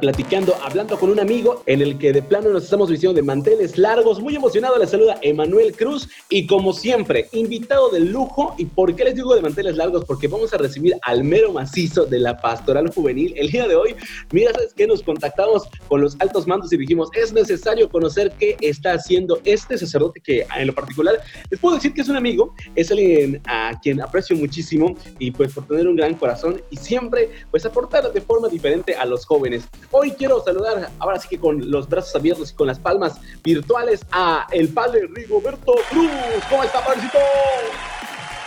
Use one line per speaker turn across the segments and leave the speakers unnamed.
Platicando, hablando con un amigo en el que de plano nos estamos vistiendo de manteles largos. Muy emocionado les saluda Emanuel Cruz y como siempre, invitado de lujo. ¿Y por qué les digo de manteles largos? Porque vamos a recibir al mero macizo de la pastoral juvenil. El día de hoy, mira, ¿sabes qué? Nos contactamos con los altos mandos y dijimos, es necesario conocer qué está haciendo este sacerdote que en lo particular les puedo decir que es un amigo, es alguien a quien aprecio muchísimo y pues por tener un gran corazón y siempre pues aportar de forma diferente a los jóvenes. Hoy quiero saludar, ahora sí que con los brazos abiertos y con las palmas virtuales, a el padre Rigoberto Cruz. ¿Cómo está, padrecito?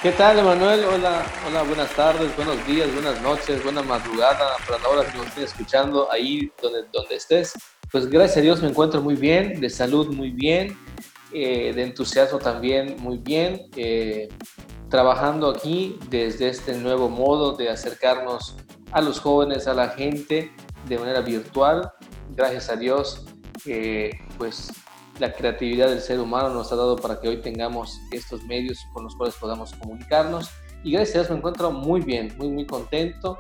¿Qué tal, Emanuel? Hola, hola, buenas tardes, buenos días, buenas noches, buena madrugada para la hora que nos estén escuchando ahí donde, donde estés. Pues gracias a Dios me encuentro muy bien, de salud muy bien, eh, de entusiasmo también muy bien, eh, trabajando aquí desde este nuevo modo de acercarnos a los jóvenes, a la gente de manera virtual. Gracias a Dios, eh, pues la creatividad del ser humano nos ha dado para que hoy tengamos estos medios con los cuales podamos comunicarnos. Y gracias a Dios me encuentro muy bien, muy, muy contento.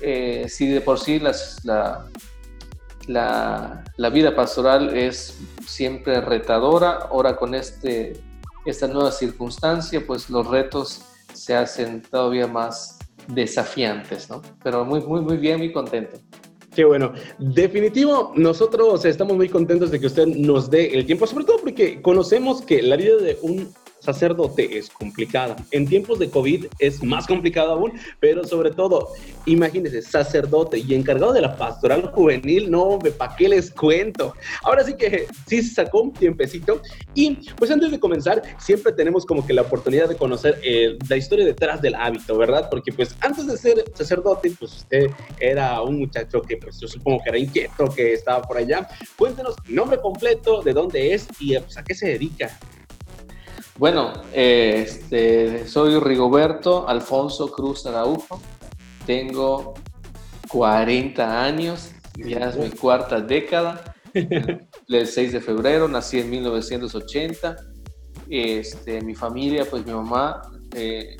Eh, si de por sí la, la, vida pastoral es siempre retadora, ahora con este, esta nueva circunstancia, pues los retos se hacen todavía más desafiantes, ¿no? Pero muy, muy, muy bien, muy contento.
Qué bueno. Definitivo, nosotros estamos muy contentos de que usted nos dé el tiempo, sobre todo porque conocemos que la vida de un sacerdote es complicada. En tiempos de COVID es más complicado aún, pero sobre todo, imagínense, sacerdote y encargado de la pastoral juvenil, no, ¿para qué les cuento? Ahora sí que sí se sacó un tiempecito y pues antes de comenzar, siempre tenemos como que la oportunidad de conocer eh, la historia detrás del hábito, ¿verdad? Porque pues antes de ser sacerdote, pues usted era un muchacho que pues yo supongo que era inquieto, que estaba por allá. Cuéntenos nombre completo, de dónde es y pues, a qué se dedica.
Bueno, este, soy Rigoberto Alfonso Cruz Araujo, tengo 40 años, ya es mi cuarta década, el 6 de febrero, nací en 1980, este, mi familia, pues mi mamá, eh,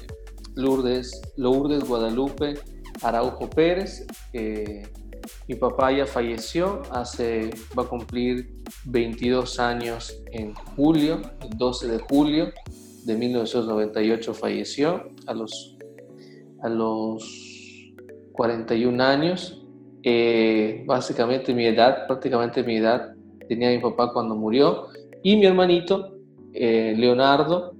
Lourdes, Lourdes Guadalupe Araujo Pérez, eh, mi papá ya falleció, hace, va a cumplir 22 años en julio, el 12 de julio de 1998 falleció a los, a los 41 años. Eh, básicamente mi edad, prácticamente mi edad tenía mi papá cuando murió. Y mi hermanito, eh, Leonardo,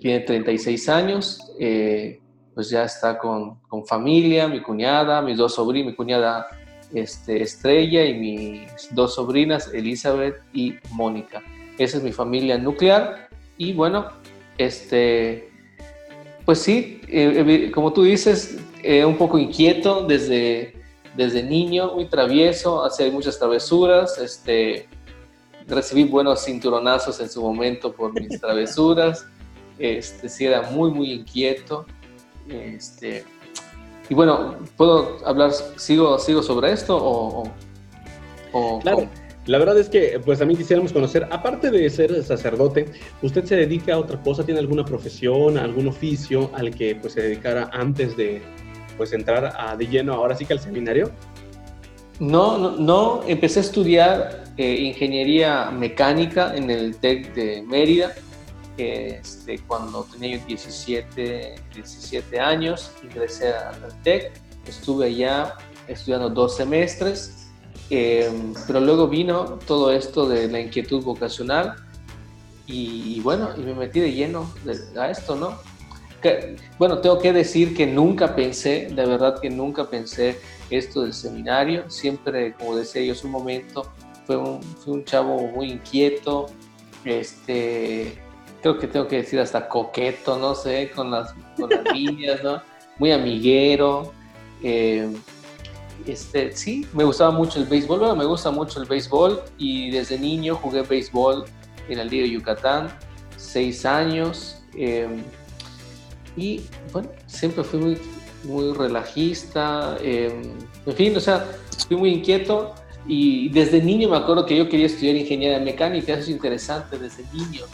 tiene 36 años, eh, pues ya está con, con, familia, mi cuñada, mis dos sobrinos, mi cuñada este, Estrella y mis dos sobrinas, Elizabeth y Mónica. Esa es mi familia nuclear. Y bueno, este, pues sí, eh, como tú dices, eh, un poco inquieto desde, desde niño, muy travieso, hacía muchas travesuras, este, recibí buenos cinturonazos en su momento por mis travesuras, este, sí era muy, muy inquieto, este, y bueno, ¿puedo hablar, sigo, sigo sobre esto o...?
claro. La verdad es que, pues también quisiéramos conocer, aparte de ser sacerdote, ¿usted se dedica a otra cosa? ¿Tiene alguna profesión, algún oficio al que pues se dedicara antes de pues entrar a, de lleno ahora sí que al seminario?
No, no, no. empecé a estudiar eh, ingeniería mecánica en el TEC de Mérida este, cuando tenía 17, 17 años, ingresé al TEC, estuve allá estudiando dos semestres, em, pero luego vino todo esto de la inquietud vocacional y, bueno, y me metí de lleno a esto, ¿no? bueno, tengo que decir que nunca pensé, de verdad que nunca pensé esto del seminario, siempre, como decía yo hace un momento, fue un, fui un chavo muy inquieto, este, creo que tengo que decir hasta coqueto, no sé, con las, con las niñas, ¿no? Muy amiguero. Eh, este, sí, me gustaba mucho el béisbol, bueno, me gusta mucho el béisbol y desde niño jugué béisbol en el de Yucatán, seis años. Em, y bueno, siempre fui muy, relajista, em, en fin, o sea, fui muy inquieto y desde niño me acuerdo que yo quería estudiar ingeniería mecánica, eso es interesante, desde niño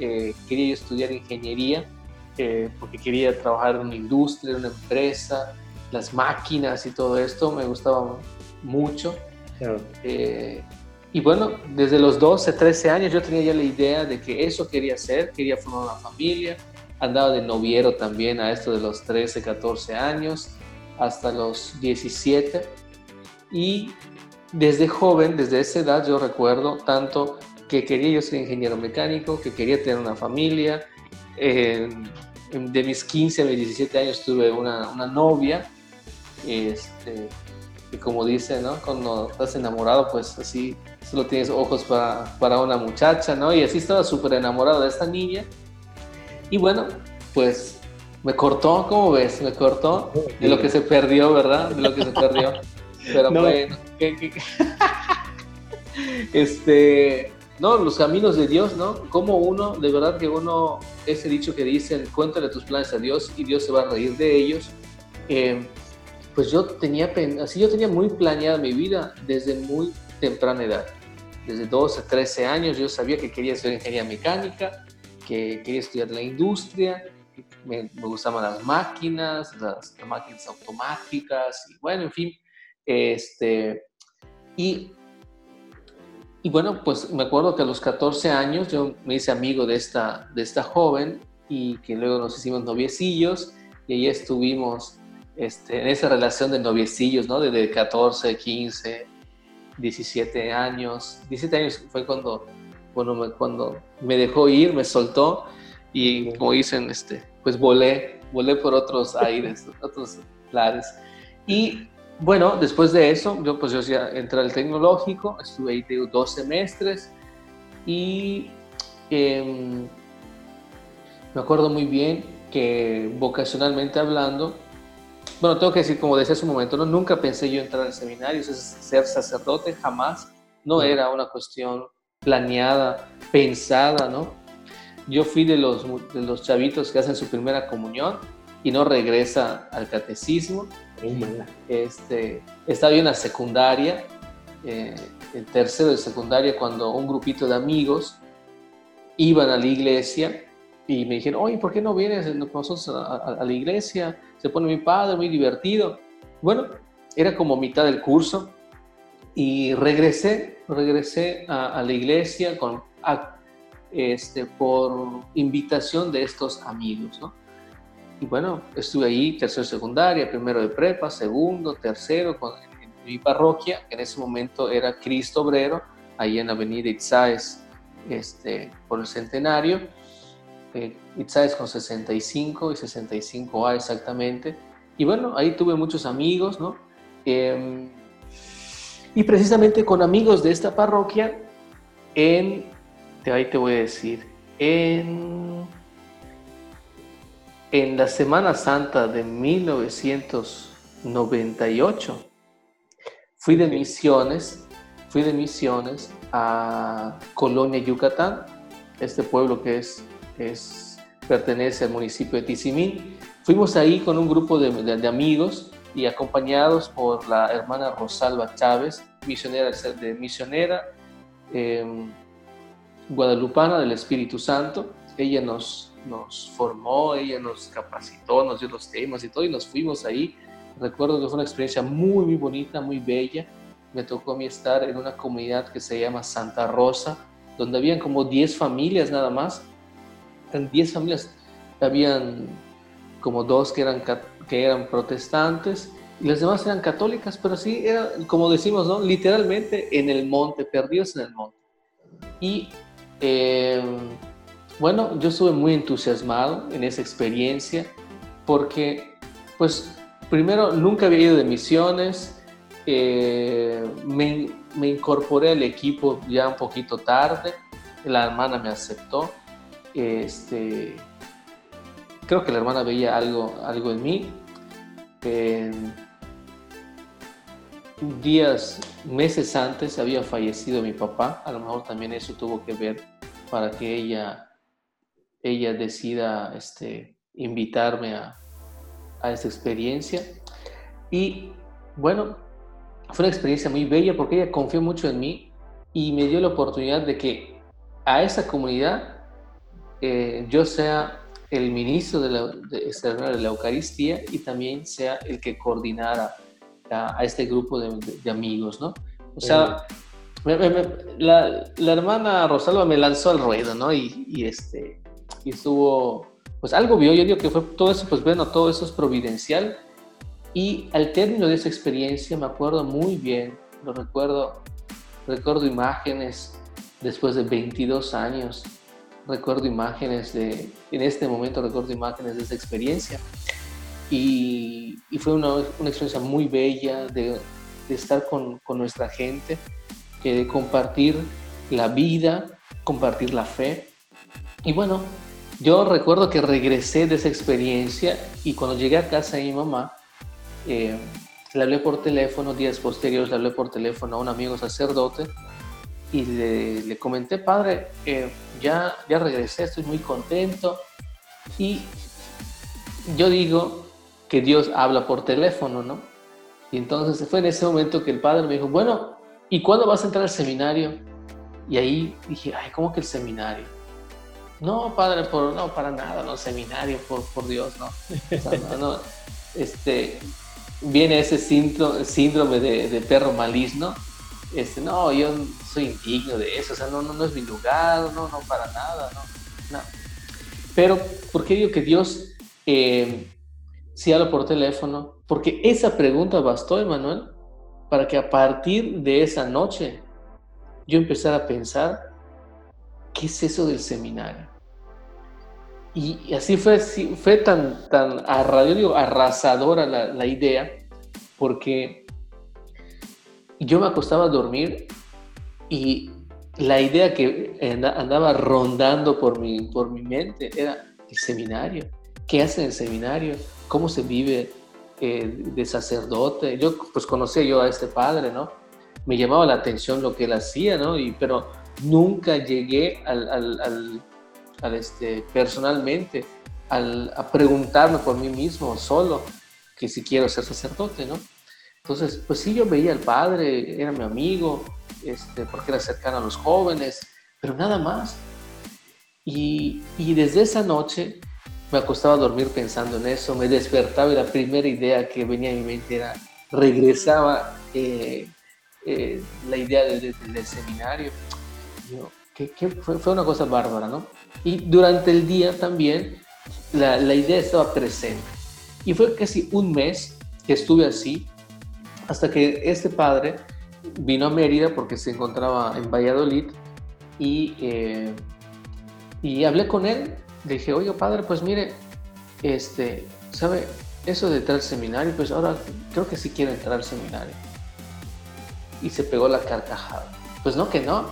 eh, quería estudiar ingeniería eh, porque quería trabajar en una industria, en una empresa, las máquinas y todo esto me gustaba mucho. Eh, y bueno, desde los 12, 13 años yo tenía ya la idea de que eso quería hacer, quería formar una familia, andaba de noviero también a esto de los 13, 14 años, hasta los 17. Y desde joven, desde esa edad, yo recuerdo tanto que quería yo ser ingeniero mecánico, que quería tener una familia. de mis 15 a mis 17 años tuve una, una novia. Este, y como dice, ¿no? Cuando estás enamorado, pues así solo tienes ojos para, para una muchacha, ¿no? Y así estaba súper enamorado de esta niña. Y bueno, pues me cortó, ¿cómo ves? Me cortó de lo que se perdió, ¿verdad? De lo que se perdió. Pero bueno, este, no, los caminos de Dios, ¿no? Como uno, de verdad que uno, ese dicho que dicen, cuéntale tus planes a Dios y Dios se va a reír de ellos. Eh, pues yo tenía, así yo tenía muy planeada mi vida desde muy temprana edad. Desde 12, 13 años yo sabía que quería ser ingeniería mecánica, que quería estudiar la industria, me, me gustaban las máquinas, las, máquinas automáticas, y bueno, en fin. Este, y, y bueno, pues me acuerdo que a los 14 años yo me hice amigo de esta, de esta joven y que luego nos hicimos noviecillos y ahí estuvimos este, en esa relación de noviecillos, ¿no? Desde 14, 15, 17 años. 17 años fue cuando, bueno, me, cuando me dejó ir, me soltó y como dicen, este, pues volé, volé por otros aires, otros lares. Y bueno, después de eso, yo pues yo entré al tecnológico, estuve ahí dos semestres y em, me acuerdo muy bien que vocacionalmente hablando, bueno, tengo que decir, como decía hace un momento, ¿no? nunca pensé yo entrar al seminario, ser sacerdote, jamás. No era una cuestión planeada, pensada, ¿no? Yo fui de los, de los chavitos que hacen su primera comunión y no regresa al catecismo. Este, estaba en la secundaria, eh, tercero de secundaria, cuando un grupito de amigos iban a la iglesia y me dijeron, oye, ¿por qué no vienes con nosotros a, la iglesia? Se pone muy padre, muy divertido. Bueno, era como mitad del curso y regresé, regresé a, la iglesia con, este, por invitación de estos amigos, ¿no? Y bueno, estuve ahí, tercero de secundaria, primero de prepa, segundo, tercero, en, mi parroquia, que en ese momento era Cristo Obrero, ahí en avenida Itzáez, este, por el centenario eh, con 65 y 65A exactamente. Y bueno, ahí tuve muchos amigos, ¿no? Em, y precisamente con amigos de esta parroquia, en, ahí te voy a decir, en, en la Semana Santa de 1998, fui de misiones, fui de misiones a Colonia, Yucatán, este pueblo que es es, pertenece al municipio de Tizimín. Fuimos ahí con un grupo de, de, amigos y acompañados por la hermana Rosalba Chávez, misionera de misionera em, guadalupana del Espíritu Santo. Ella nos, nos formó, ella nos capacitó, nos dio los temas y todo, y nos fuimos ahí. Recuerdo que fue una experiencia muy, muy bonita, muy bella. Me tocó a mí estar en una comunidad que se llama Santa Rosa, donde habían como 10 familias nada más, en 10 familias habían como dos que eran, que eran protestantes y las demás eran católicas, pero sí, era, como decimos, ¿no? literalmente en el monte, perdidos en el monte. Y eh, bueno, yo estuve muy entusiasmado en esa experiencia porque, pues, primero, nunca había ido de misiones, eh, me, me incorporé al equipo ya un poquito tarde, la hermana me aceptó este, creo que la hermana veía algo, algo en mí. días, meses antes había fallecido mi papá, a lo mejor también eso tuvo que ver para que ella, ella decida este, invitarme a, a esta experiencia. Y bueno, fue una experiencia muy bella porque ella confió mucho en mí y me dio la oportunidad de que a esa comunidad eh, yo sea el ministro de la, de, la Eucaristía y también sea el que coordinara a, este grupo de, amigos, ¿no? O sea, la, la, hermana Rosalba me lanzó al ruedo, ¿no? Y, y, este, y estuvo, pues algo vio, yo digo que fue todo eso, pues bueno, todo eso es providencial. Y al término de esa experiencia me acuerdo muy bien, lo recuerdo, recuerdo imágenes después de 22 años, recuerdo imágenes de, en este momento recuerdo imágenes de esa experiencia. Y, y fue una, una, experiencia muy bella de, de estar con, con, nuestra gente, de compartir la vida, compartir la fe. Y bueno, yo recuerdo que regresé de esa experiencia y cuando llegué a casa de mi mamá, eh, le hablé por teléfono, días posteriores le hablé por teléfono a un amigo sacerdote y le, comenté, padre, eh, ya, ya regresé, estoy muy contento. Y yo digo que Dios habla por teléfono, ¿no? Y entonces fue en ese momento que el padre me dijo, bueno, ¿y cuándo vas a entrar al seminario? Y ahí dije, ay, ¿cómo que el seminario? No, padre, por, no, para nada, no, seminario, por, por Dios, no. no, este, viene ese síndrome, de, de perro maligno este, no, yo soy indigno de eso, o sea, no, no, no es mi lugar, no, no, para nada, no. Pero, ¿por qué digo que Dios eh, habla por teléfono? Porque esa pregunta bastó, Emanuel, para que a partir de esa noche yo empezara a pensar, ¿qué es eso del seminario? Y, así fue, fue tan, tan arrasadora la, la idea, porque yo me acostaba a dormir y la idea que andaba rondando por mi, por mi mente era el seminario. ¿Qué hace en el seminario? ¿Cómo se vive eh, de sacerdote? Yo pues conocía yo a este padre, ¿no? Me llamaba la atención lo que él hacía, ¿no? Y, pero nunca llegué al, al, al, este, personalmente a preguntarme por mí mismo solo que si quiero ser sacerdote, ¿no? Entonces, pues sí, yo veía al padre, era mi amigo, este, porque era cercano a los jóvenes, pero nada más. Y, y, desde esa noche me acostaba a dormir pensando en eso, me despertaba y la primera idea que venía a mi mente era, regresaba eh, eh, la idea del seminario. Que, fue, fue, una cosa bárbara, ¿no? Y durante el día también la, la idea estaba presente. Y fue casi un mes que estuve así, hasta que este padre vino a Mérida porque se encontraba en Valladolid y, eh, y hablé con él. Le dije, oye padre, pues mire, este, ¿sabe? Eso de entrar al seminario, pues ahora creo que sí quiero entrar al seminario. Y se pegó la carcajada. Pues no, que no.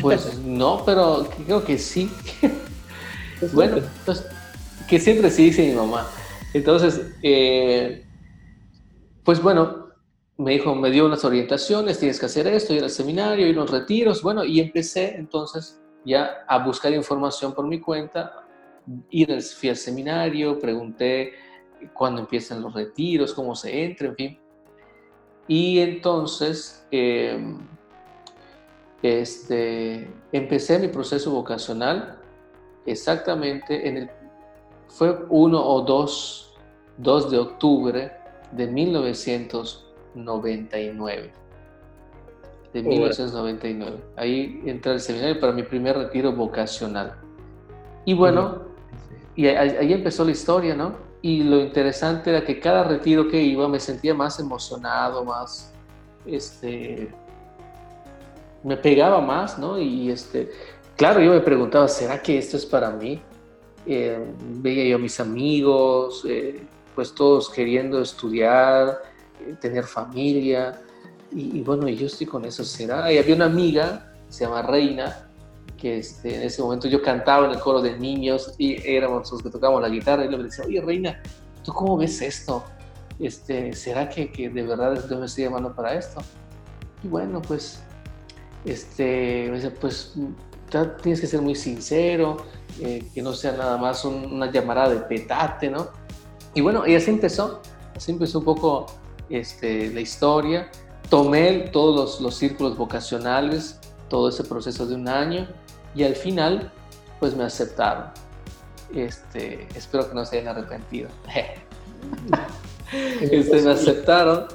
Pues no, pero creo que sí. Bueno, pues que siempre sí dice mi mamá. Entonces, eh, pues bueno, me dijo, me dio unas orientaciones, tienes que hacer esto, ir al seminario, ir a los retiros, bueno, y empecé entonces ya a buscar información por mi cuenta, ir al, fui al seminario, pregunté cuándo empiezan los retiros, cómo se entra, en fin. Y entonces em, este, empecé mi proceso vocacional exactamente en el, fue 1 o 2, 2 de octubre de 1900 99. De 1999. Ahí entré al seminario para mi primer retiro vocacional. Y bueno, y ahí, empezó la historia, ¿no? Y lo interesante era que cada retiro que iba me sentía más emocionado, más, este, me pegaba más, ¿no? Y este, claro, yo me preguntaba, ¿será que esto es para mí? Eh, veía yo a mis amigos, eh, pues todos queriendo estudiar, tener familia. Y, bueno, yo estoy con eso, ¿será? Y había una amiga, se llama Reina, que este, en ese momento yo cantaba en el coro de niños y éramos los que tocábamos la guitarra y le decía, oye Reina, ¿tú cómo ves esto? Este, ¿Será que, que de verdad Dios me estoy llamando para esto? Y bueno, pues, este, pues tienes que ser muy sincero, eh, que no sea nada más una llamada de petate, ¿no? Y bueno, y así empezó, así empezó un poco este, la historia, tomé todos los, círculos vocacionales, todo ese proceso de un año y al final pues me aceptaron. este, espero que no se hayan arrepentido. este, me aceptaron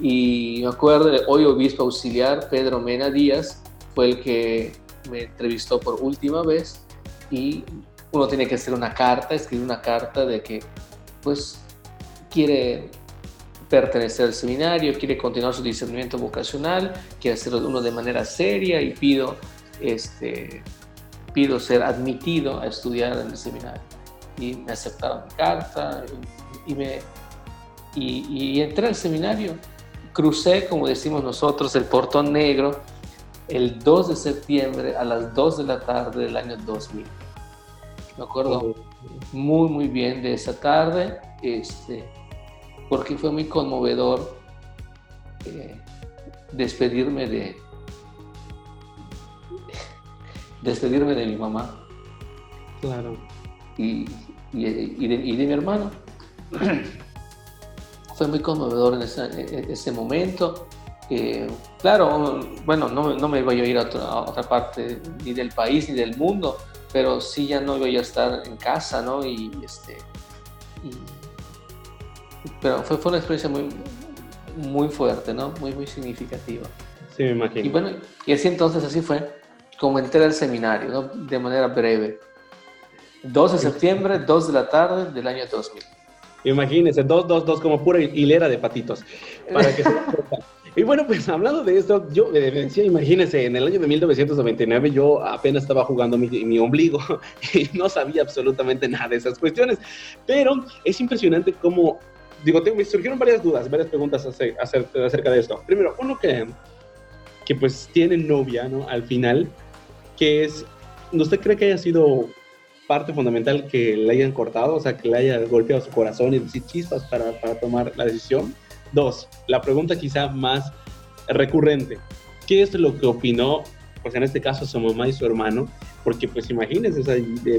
y me acuerdo, hoy obispo auxiliar Pedro Mena Díaz fue el que me entrevistó por última vez y uno tiene que hacer una carta, escribir una carta de que pues quiere pertenecer al seminario, quiere continuar su discernimiento vocacional, quiere hacerlo uno de manera seria y pido, este, pido ser admitido a estudiar en el seminario. Y me aceptaron mi carta y, me, y, y entré al seminario. Crucé, como decimos nosotros, el portón negro el 2 de septiembre a las 2 de la tarde del año 2000. Me acuerdo muy, muy bien de esa tarde, este, porque fue muy conmovedor eh, despedirme de despedirme de mi mamá.
Claro.
Y, y, de, mi hermano. Fue muy conmovedor en, en ese momento claro, bueno, no, no, me voy a ir a otra, parte ni del país ni del mundo, pero sí ya no voy a estar en casa, ¿no? Y, este, pero fue, fue una experiencia muy, muy fuerte, ¿no? Muy, muy significativa.
Sí, me imagino.
Y bueno, y así entonces así fue, como entré al seminario, ¿no? De manera breve. 2 de septiembre, 2 de la tarde del año 2000.
Imagínense, dos, dos, dos, como pura hilera de patitos. Para que se Y bueno, pues hablando de esto, yo me decía, imagínense, en el año de 1999 yo apenas estaba jugando mi, mi, ombligo y no sabía absolutamente nada de esas cuestiones. Pero es impresionante cómo, digo, me surgieron varias dudas, varias preguntas acerca de esto. Primero, uno que, que pues tiene novia, ¿no? Al final, que es, ¿usted cree que haya sido parte fundamental que le hayan cortado, o sea, que le haya golpeado su corazón y decir chispas para, para tomar la decisión? Dos, la pregunta quizá más recurrente. ¿Qué es lo que opinó, pues en este caso su mamá y su hermano? Porque pues imagínense,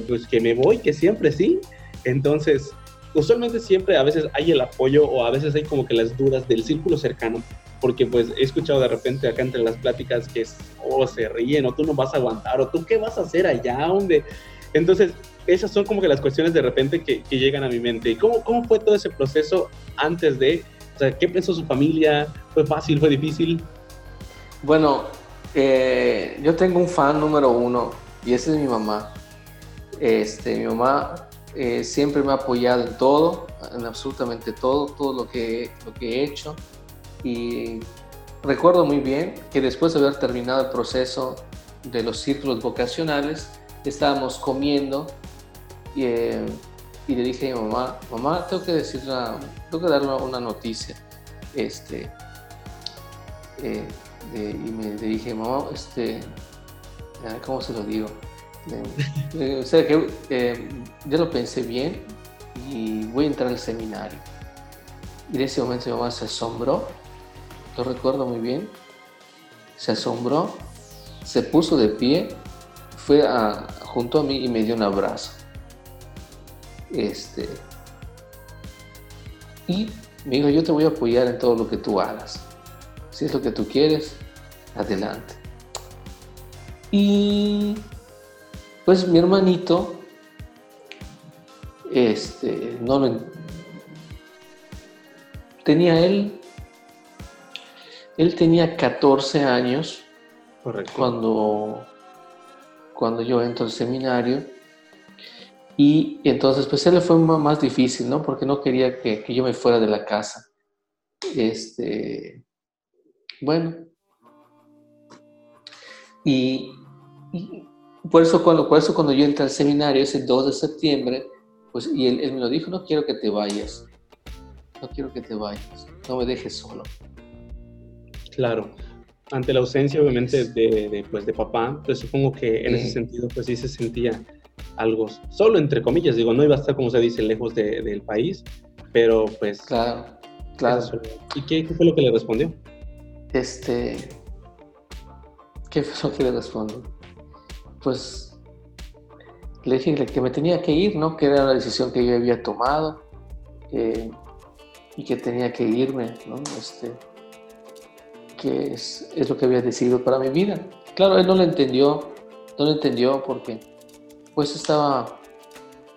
pues que me voy, que siempre sí. Entonces, usualmente siempre a veces hay el apoyo o a veces hay como que las dudas del círculo cercano, porque pues he escuchado de repente acá entre las pláticas que es, oh, se ríen, o tú no vas a aguantar, o tú qué vas a hacer allá, donde... Entonces, esas son como que las cuestiones de repente que, que llegan a mi mente. ¿Y cómo, cómo fue todo ese proceso antes de o sea, ¿qué pensó su familia? ¿Fue fácil? ¿Fue difícil?
Bueno, eh, yo tengo un fan número uno y ese es mi mamá. Este, mi mamá eh, siempre me ha apoyado en todo, en absolutamente todo, todo lo que, lo que he hecho. Y recuerdo muy bien que después de haber terminado el proceso de los círculos vocacionales, estábamos comiendo y, eh, y le dije a mi mamá, mamá, tengo que decirle, tengo que darle una noticia. Este, eh, y me dije, mamá, este, ¿cómo se lo digo? o sea, que eh, yo lo pensé bien y voy a entrar al seminario. Y en ese momento mi mamá se asombró, lo recuerdo muy bien, se asombró, se puso de pie, fue a, junto a mí y me dio un abrazo. Este, y me dijo, yo te voy a apoyar en todo lo que tú hagas. Si es lo que tú quieres, adelante. Y pues mi hermanito, este, no lo tenía él, él tenía 14 años cuando cuando yo entro al seminario y entonces, pues él fue más difícil, ¿no? Porque no quería que, que yo me fuera de la casa. Este, bueno. Y, por, eso cuando, por eso cuando yo entré al seminario ese 2 de septiembre, pues, y él, me lo dijo, no quiero que te vayas. No quiero que te vayas. No me dejes solo.
Claro. Ante la ausencia, obviamente, de, de, pues, de papá, pues supongo que en ese sentido, pues sí se sentía algo solo, entre comillas, digo, no iba a estar, como se dice, lejos del país, pero pues...
Claro, claro.
¿Y qué, fue lo que le respondió?
Este... ¿Qué fue lo que le respondió? Pues le dije que me tenía que ir, ¿no? Que era la decisión que yo había tomado eh, y que tenía que irme, ¿no? Este, que es, es, lo que había decidido para mi vida. Claro, él no lo entendió, no lo entendió porque pues estaba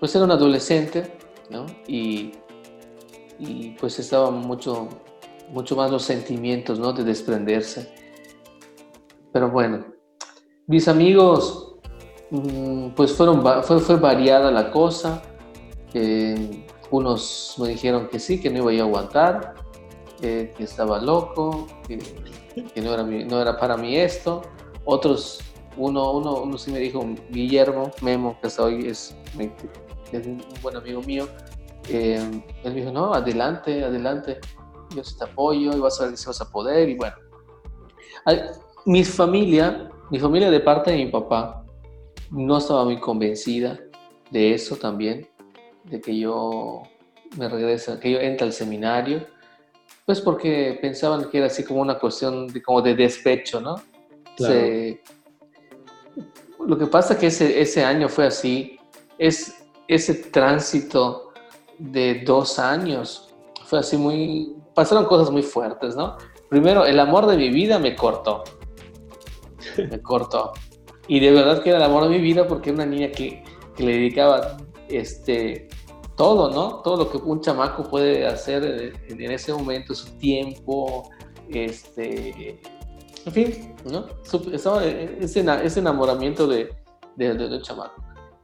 pues era un adolescente, ¿no? Y, y pues estaban mucho, mucho más los sentimientos, ¿no? De desprenderse. Pero bueno, mis amigos, mm, pues fueron, fue, fue variada la cosa. Eh, unos me dijeron que sí, que no iba a aguantar, que estaba loco, que, que no, era no era para mí esto. Otros, uno, uno, uno sí me dijo, Guillermo Memo, que hasta hoy es, es un buen amigo mío, eh, él me dijo, no, adelante, adelante, yo te apoyo y vas a ver si vas a poder. Y bueno, mi familia, mi familia de parte de mi papá, no estaba muy convencida de eso también, de que yo me regrese, que yo entre al seminario, pues porque pensaban que era así como una cuestión de, como de despecho, ¿no? lo que pasa es que ese, ese año fue así, es ese tránsito de dos años, fue así muy, pasaron cosas muy fuertes, ¿no? Primero, el amor de mi vida me cortó, me cortó. Y de verdad que era el amor de mi vida porque era una niña que, que le dedicaba este, todo, ¿no? Todo lo que un chamaco puede hacer en, ese momento, su tiempo, este, en fin, ¿no? ese, ese enamoramiento de, de, del chamaco.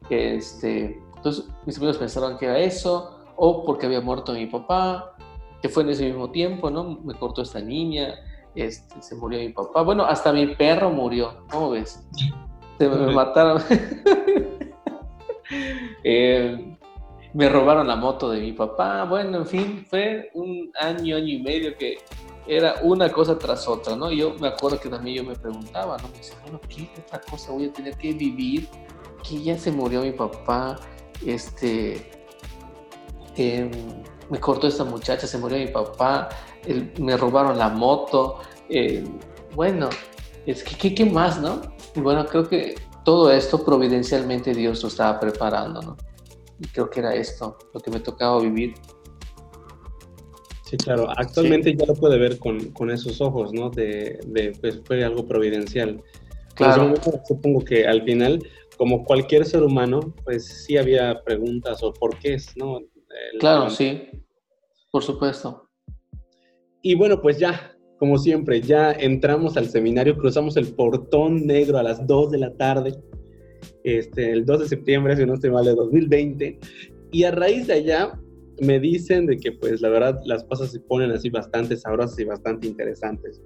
Este, entonces mis amigos pensaron que era eso, o porque había muerto mi papá, que fue en ese mismo tiempo, ¿no? Me cortó esta niña, este, se murió mi papá. Bueno, hasta mi perro murió, ¿cómo ves? Se me, mataron. Eh, me robaron la moto de mi papá. Bueno, en fin, fue un año, año y medio que era una cosa tras otra, ¿no? Yo me acuerdo que también yo me preguntaba, ¿no? Me decía, bueno, ¿qué otra cosa voy a tener que vivir? Que ya se murió mi papá, este, em, me cortó esta muchacha, se murió mi papá, me robaron la moto, eh, bueno, es que, ¿qué, más, no? Y bueno, creo que todo esto providencialmente Dios lo estaba preparando, ¿no? Y creo que era esto lo que me tocaba vivir.
Sí, claro, actualmente ya lo puede ver con, con esos ojos, ¿no? De, de, pues fue algo providencial. Claro. supongo que al final, como cualquier ser humano, pues sí había preguntas o por qué, ¿no?
claro, sí, por supuesto.
Y bueno, pues ya, como siempre, ya entramos al seminario, cruzamos el portón negro a las 2 de la tarde, este, el 2 de septiembre, si no estoy mal, de 2020. Y a raíz de allá me dicen de que pues la verdad las cosas se ponen así bastante sabrosas y bastante interesantes.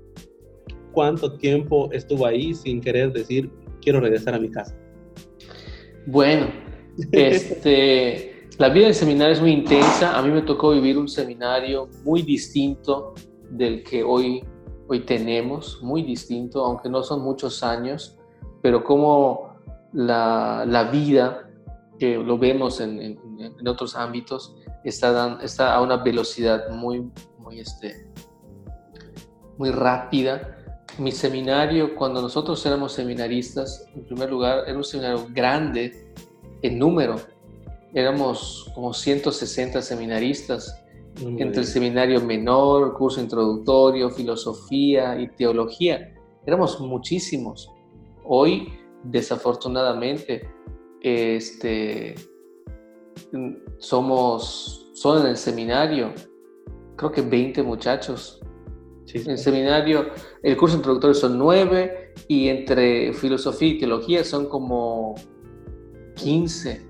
¿Cuánto tiempo estuvo ahí sin querer decir quiero regresar a mi casa?
Bueno, este... La vida del seminario es muy intensa. A mí me tocó vivir un seminario muy distinto del que hoy, hoy tenemos, muy distinto, aunque no son muchos años, pero como la, la vida, que lo vemos en, en, otros ámbitos, está, está a una velocidad muy, muy, este, muy rápida. Mi seminario, cuando nosotros éramos seminaristas, en primer lugar, era un seminario grande en número, éramos como 160 seminaristas, entre el seminario menor, curso introductorio, filosofía y teología. Éramos muchísimos. Hoy, desafortunadamente, este, somos, solo en el seminario, creo que 20 muchachos. En el seminario, el curso introductorio son 9 y entre filosofía y teología son como 15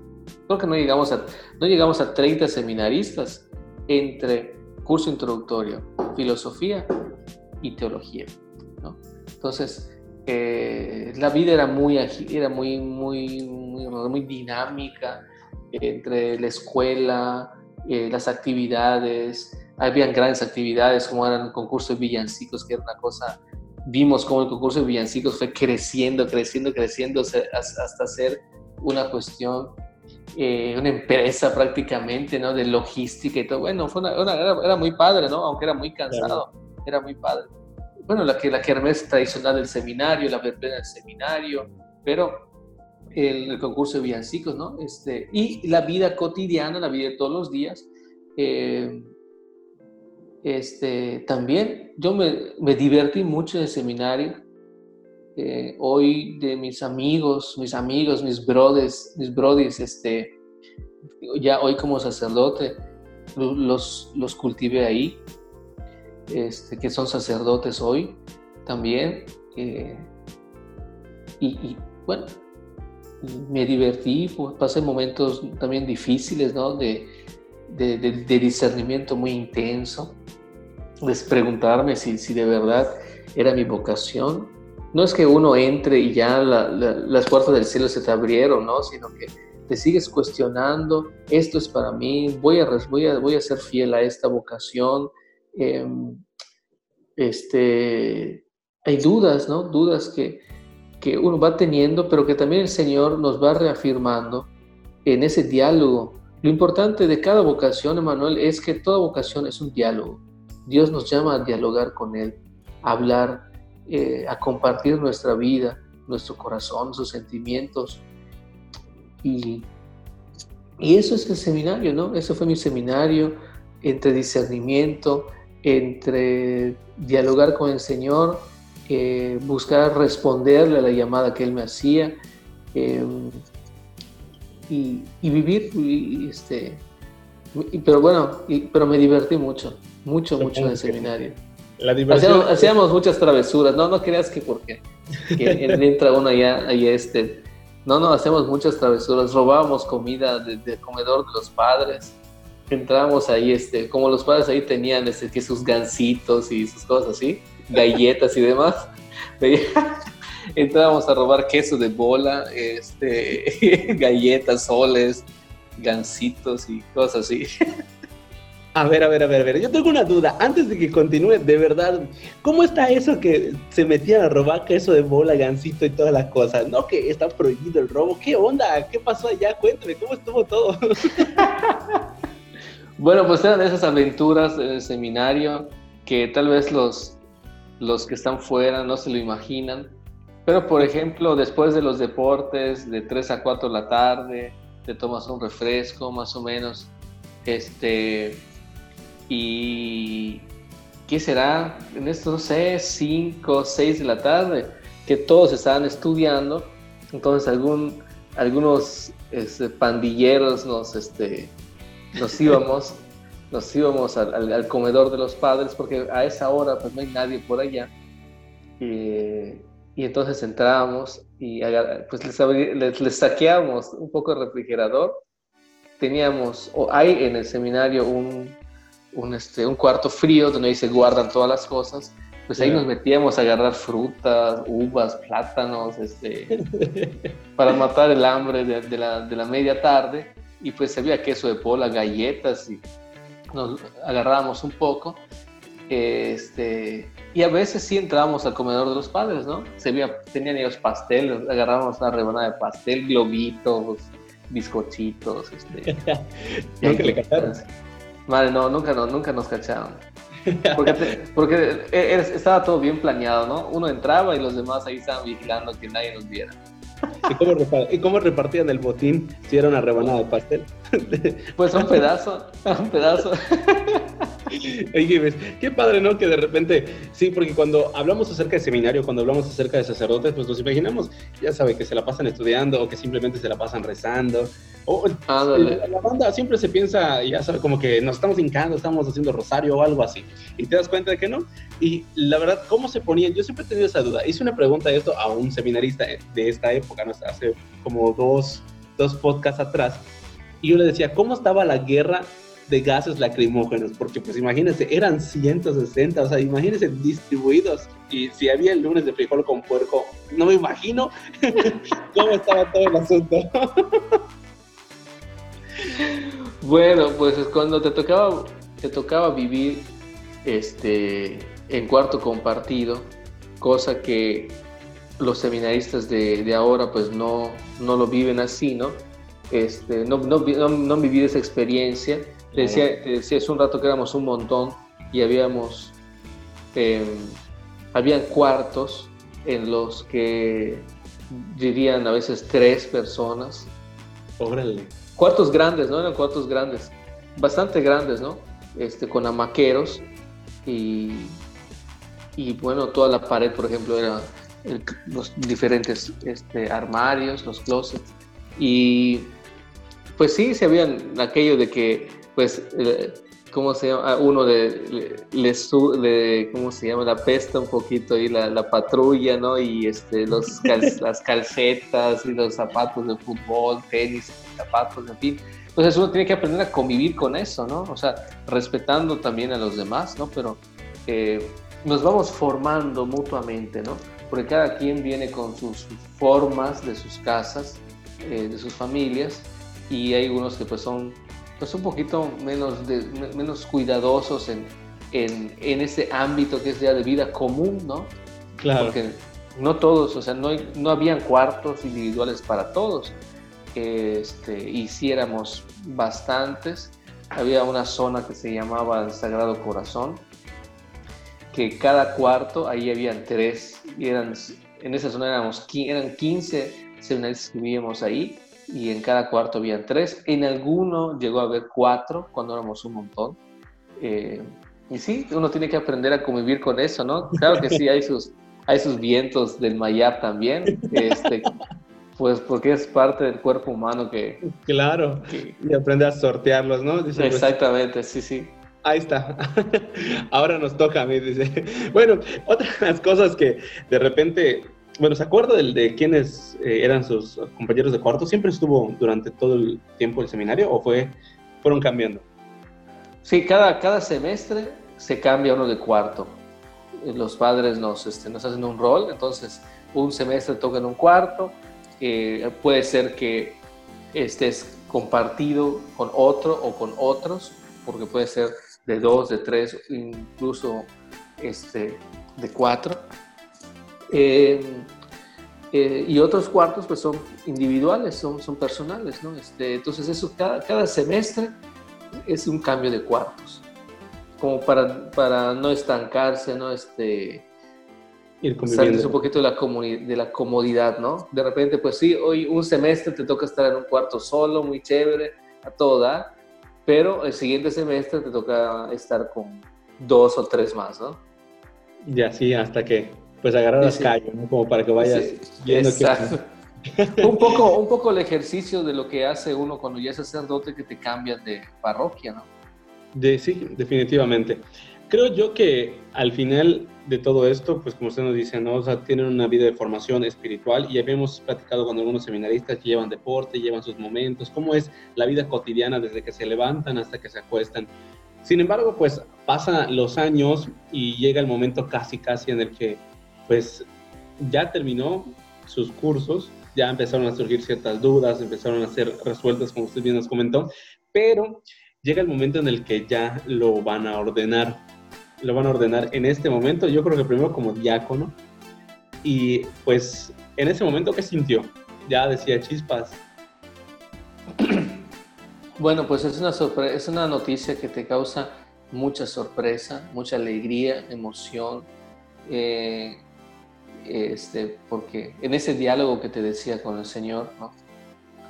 creo que no llegamos a, no llegamos a 30 seminaristas entre curso introductorio, filosofía y teología. ¿no? Entonces, eh, la vida era muy, era muy, muy, muy, dinámica entre la escuela, eh, las actividades. Habían grandes actividades como eran el concurso de villancicos, que era una cosa, vimos cómo el concurso de villancicos fue creciendo, creciendo, creciendo hasta ser una cuestión eh, una empresa prácticamente, ¿no? De logística y todo. Bueno, fue era, muy padre, ¿no? Aunque era muy cansado, era muy padre. Bueno, la que la kermés tradicional del seminario, la verbena del seminario, pero el, concurso de villancicos, ¿no? Este, y la vida cotidiana, la vida de todos los días. Eh, este, también yo me, me divertí mucho en el seminario eh, hoy de mis amigos, mis amigos, mis brothers, mis brodis, este, ya hoy como sacerdote los, los cultivé ahí, este, que son sacerdotes hoy también. Eh, y, bueno, me divertí, pues, pasé momentos también difíciles, ¿no? De, de, discernimiento muy intenso, de preguntarme si, si, de verdad era mi vocación. No es que uno entre y ya las puertas del cielo se te abrieron, ¿no? Sino que te sigues cuestionando, esto es para mí, voy a, voy a, voy a ser fiel a esta vocación. Em, este, hay dudas, ¿no? Dudas que, que uno va teniendo, pero que también el Señor nos va reafirmando en ese diálogo. Lo importante de cada vocación, Emanuel, es que toda vocación es un diálogo. Dios nos llama a dialogar con Él, a hablar, eh, a compartir nuestra vida, nuestro corazón, sus sentimientos, y, y eso es el seminario, ¿no? Eso fue mi seminario entre discernimiento, entre dialogar con el Señor, eh, buscar responderle a la llamada que Él me hacía em, y, vivir, este, pero bueno, pero me divertí mucho, mucho, mucho en el seminario. La hacíamos, muchas travesuras, no, no creas que porque que entra uno allá, allá este, no, no, hacemos muchas travesuras, robábamos comida del comedor de los padres, entramos ahí, este, como los padres ahí tenían este, que sus gancitos y sus cosas así, galletas y demás, entrábamos a robar queso de bola, este, galletas, soles, gancitos y cosas así.
A ver, a ver, a ver, a ver. Yo tengo una duda. Antes de que continúe, de verdad, ¿cómo está eso que se metían a robar queso de bola, gansito y todas las cosas? No, que está prohibido el robo. ¿Qué onda? ¿Qué pasó allá? Cuéntame, ¿cómo estuvo todo?
Bueno, pues eran esas aventuras en el seminario que tal vez los, los que están fuera no se lo imaginan. Pero, por ejemplo, después de los deportes, de 3 a 4 de la tarde, te tomas un refresco, más o menos. Este, y ¿qué será? En estos, no sé, 5 o 6 de la tarde, que todos estaban estudiando, entonces algún, algunos este, pandilleros nos, este, nos íbamos, nos íbamos al, comedor de los padres, porque a esa hora pues no hay nadie por allá, y entonces entrábamos y pues les, les, saqueamos un poco de refrigerador, teníamos, o hay en el seminario un, un, este, un cuarto frío donde ahí se guardan todas las cosas. Pues ahí nos metíamos a agarrar frutas, uvas, plátanos, este, para matar el hambre de, la, de, la, media tarde. Y pues había queso de pola, galletas y nos agarrábamos un poco. Este, y a veces sí entrábamos al comedor de los padres, ¿no? Se veía, tenían ellos pastel, agarrábamos una rebanada de pastel, globitos, bizcochitos. Este, le Vale, no, nunca, no, nunca nos cacharon. Porque, porque e, estaba todo bien planeado, ¿no? Uno entraba y los demás ahí estaban vigilando que nadie nos viera.
¿Y cómo, repartían el botín si era una rebanada de pastel?
Pues un pedazo, un pedazo.
Qué padre, ¿no? Que de repente, sí, porque cuando hablamos acerca de seminario, cuando hablamos acerca de sacerdotes, pues nos imaginamos, ya sabe, que se la pasan estudiando o que simplemente se la pasan rezando. O, la banda siempre se piensa, ya sabe, como que nos estamos hincando, estamos haciendo rosario o algo así. Y te das cuenta de que no. Y la verdad, ¿cómo se ponían? Yo siempre he tenido esa duda. Hice una pregunta de esto a un seminarista de esta época, ¿no? hace como dos, dos podcasts atrás. Y yo le decía, ¿cómo estaba la guerra de gases lacrimógenos, porque pues imagínense, eran 160, o sea, imagínense distribuidos. Y si había el lunes de frijol con puerco, no me imagino cómo estaba todo el asunto.
bueno, pues cuando te tocaba, te tocaba vivir este, en cuarto compartido, cosa que los seminaristas de, de ahora pues no, no lo viven así, ¿no? Este, no, no, no, no vivir esa experiencia te decía, te decía hace un rato que éramos un montón y habíamos, eh, habían cuartos en los que vivían a veces tres personas.
Órale.
Cuartos grandes, ¿no? Eran cuartos grandes, bastante grandes, ¿no? Este, con amaqueros y, y bueno, toda la pared, por ejemplo, era los diferentes este, armarios, los closets. Y pues sí, se habían aquello de que, pues, eh, ¿cómo se llama? Ah, uno de, le, ¿cómo se llama? La pesta un poquito y la, la patrulla, ¿no? Y este, los las calcetas y los zapatos de fútbol, tenis, zapatos, en fin. Entonces uno tiene que aprender a convivir con eso, ¿no? O sea, respetando también a los demás, ¿no? Pero eh, nos vamos formando mutuamente, ¿no? Porque cada quien viene con sus formas de sus casas, eh, de sus familias, y hay unos que pues son pues un poquito menos, de, menos cuidadosos en, en, en, ese ámbito que es ya de vida común, ¿no?
Claro.
Porque no todos, o sea, no, no habían cuartos individuales para todos. Este, hiciéramos bastantes. Había una zona que se llamaba el Sagrado Corazón, que cada cuarto, ahí habían tres, y eran, en esa zona éramos, eran 15 seminaristas que vivíamos ahí, y en cada cuarto habían tres. En alguno llegó a haber cuatro cuando éramos un montón. Eh, y sí, uno tiene que aprender a convivir con eso, ¿no? Claro que sí, hay sus, hay sus vientos del mayar también, este, pues porque es parte del cuerpo humano que...
Claro, y aprende a sortearlos, ¿no?
Dice, pues, exactamente, sí, sí.
Ahí está. Ahora nos toca a mí, dice. Bueno, otras cosas que de repente bueno, ¿se acuerda del, de quiénes eh, eran sus compañeros de cuarto? ¿Siempre estuvo durante todo el tiempo el seminario o fue, fueron cambiando?
Sí, cada, cada semestre se cambia uno de cuarto. Eh, los padres nos, este, nos hacen un rol, entonces un semestre toca en un cuarto, eh, puede ser que estés compartido con otro o con otros, porque puede ser de dos, de tres, incluso este, de cuatro. Eh, eh, y otros cuartos pues son individuales, son, son personales, ¿no? Este, entonces eso cada, cada semestre es un cambio de cuartos, como para, para no estancarse, ¿no? Este, Ir un poquito de la, de la comodidad, ¿no? De repente, pues sí, hoy un semestre te toca estar en un cuarto solo, muy chévere, a toda, pero el siguiente semestre te toca estar con dos o tres más, ¿no?
Y así hasta que pues agarrar las calles, ¿no? Como para que vayas viendo
que... un, poco, un poco el ejercicio de lo que hace uno cuando ya es sacerdote que te cambias de parroquia, ¿no?
De, sí, definitivamente. Creo yo que al final de todo esto, pues como usted nos dice, ¿no? O sea, tienen una vida de formación espiritual y habíamos platicado con algunos seminaristas que llevan deporte, llevan sus momentos, cómo es la vida cotidiana desde que se levantan hasta que se acuestan. Sin embargo, pues pasan los años y llega el momento casi, casi en el que pues ya terminó sus cursos, ya empezaron a surgir ciertas dudas, empezaron a ser resueltas, como usted bien nos comentó, pero llega el momento en el que ya lo van a ordenar. Lo van a ordenar en este momento, yo creo que primero como diácono. Y pues en ese momento, ¿qué sintió? Ya decía chispas.
Bueno, pues es una, es una noticia que te causa mucha sorpresa, mucha alegría, emoción. Eh, este, porque en ese diálogo que te decía con el Señor, ¿no?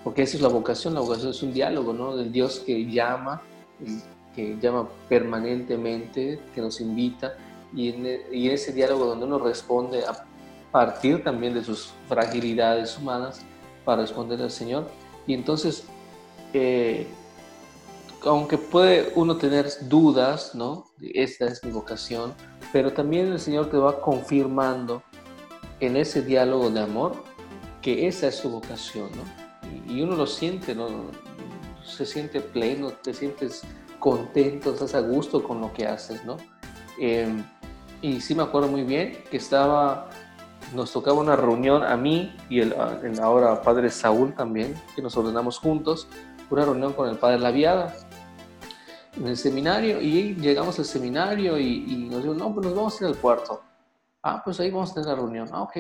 Porque esa es la vocación, la vocación es un diálogo, ¿no? Del Dios que llama, que llama permanentemente, que nos invita, y en, y ese diálogo donde uno responde a partir también de sus fragilidades humanas para responder al Señor. Y entonces, eh, aunque puede uno tener dudas, ¿no? Esta es mi vocación, pero también el Señor te va confirmando en ese diálogo de amor que esa es su vocación, ¿no? Y, uno lo siente, ¿no? Se siente pleno, te sientes contento, estás a gusto con lo que haces, ¿no? Em, y sí me acuerdo muy bien que estaba, nos tocaba una reunión a mí y el, ahora padre Saúl también, que nos ordenamos juntos, una reunión con el padre Laviada en el seminario y llegamos al seminario y, y nos dijo, no, pues nos vamos a ir al cuarto. Ah, pues ahí vamos a tener la reunión. Ah, ok.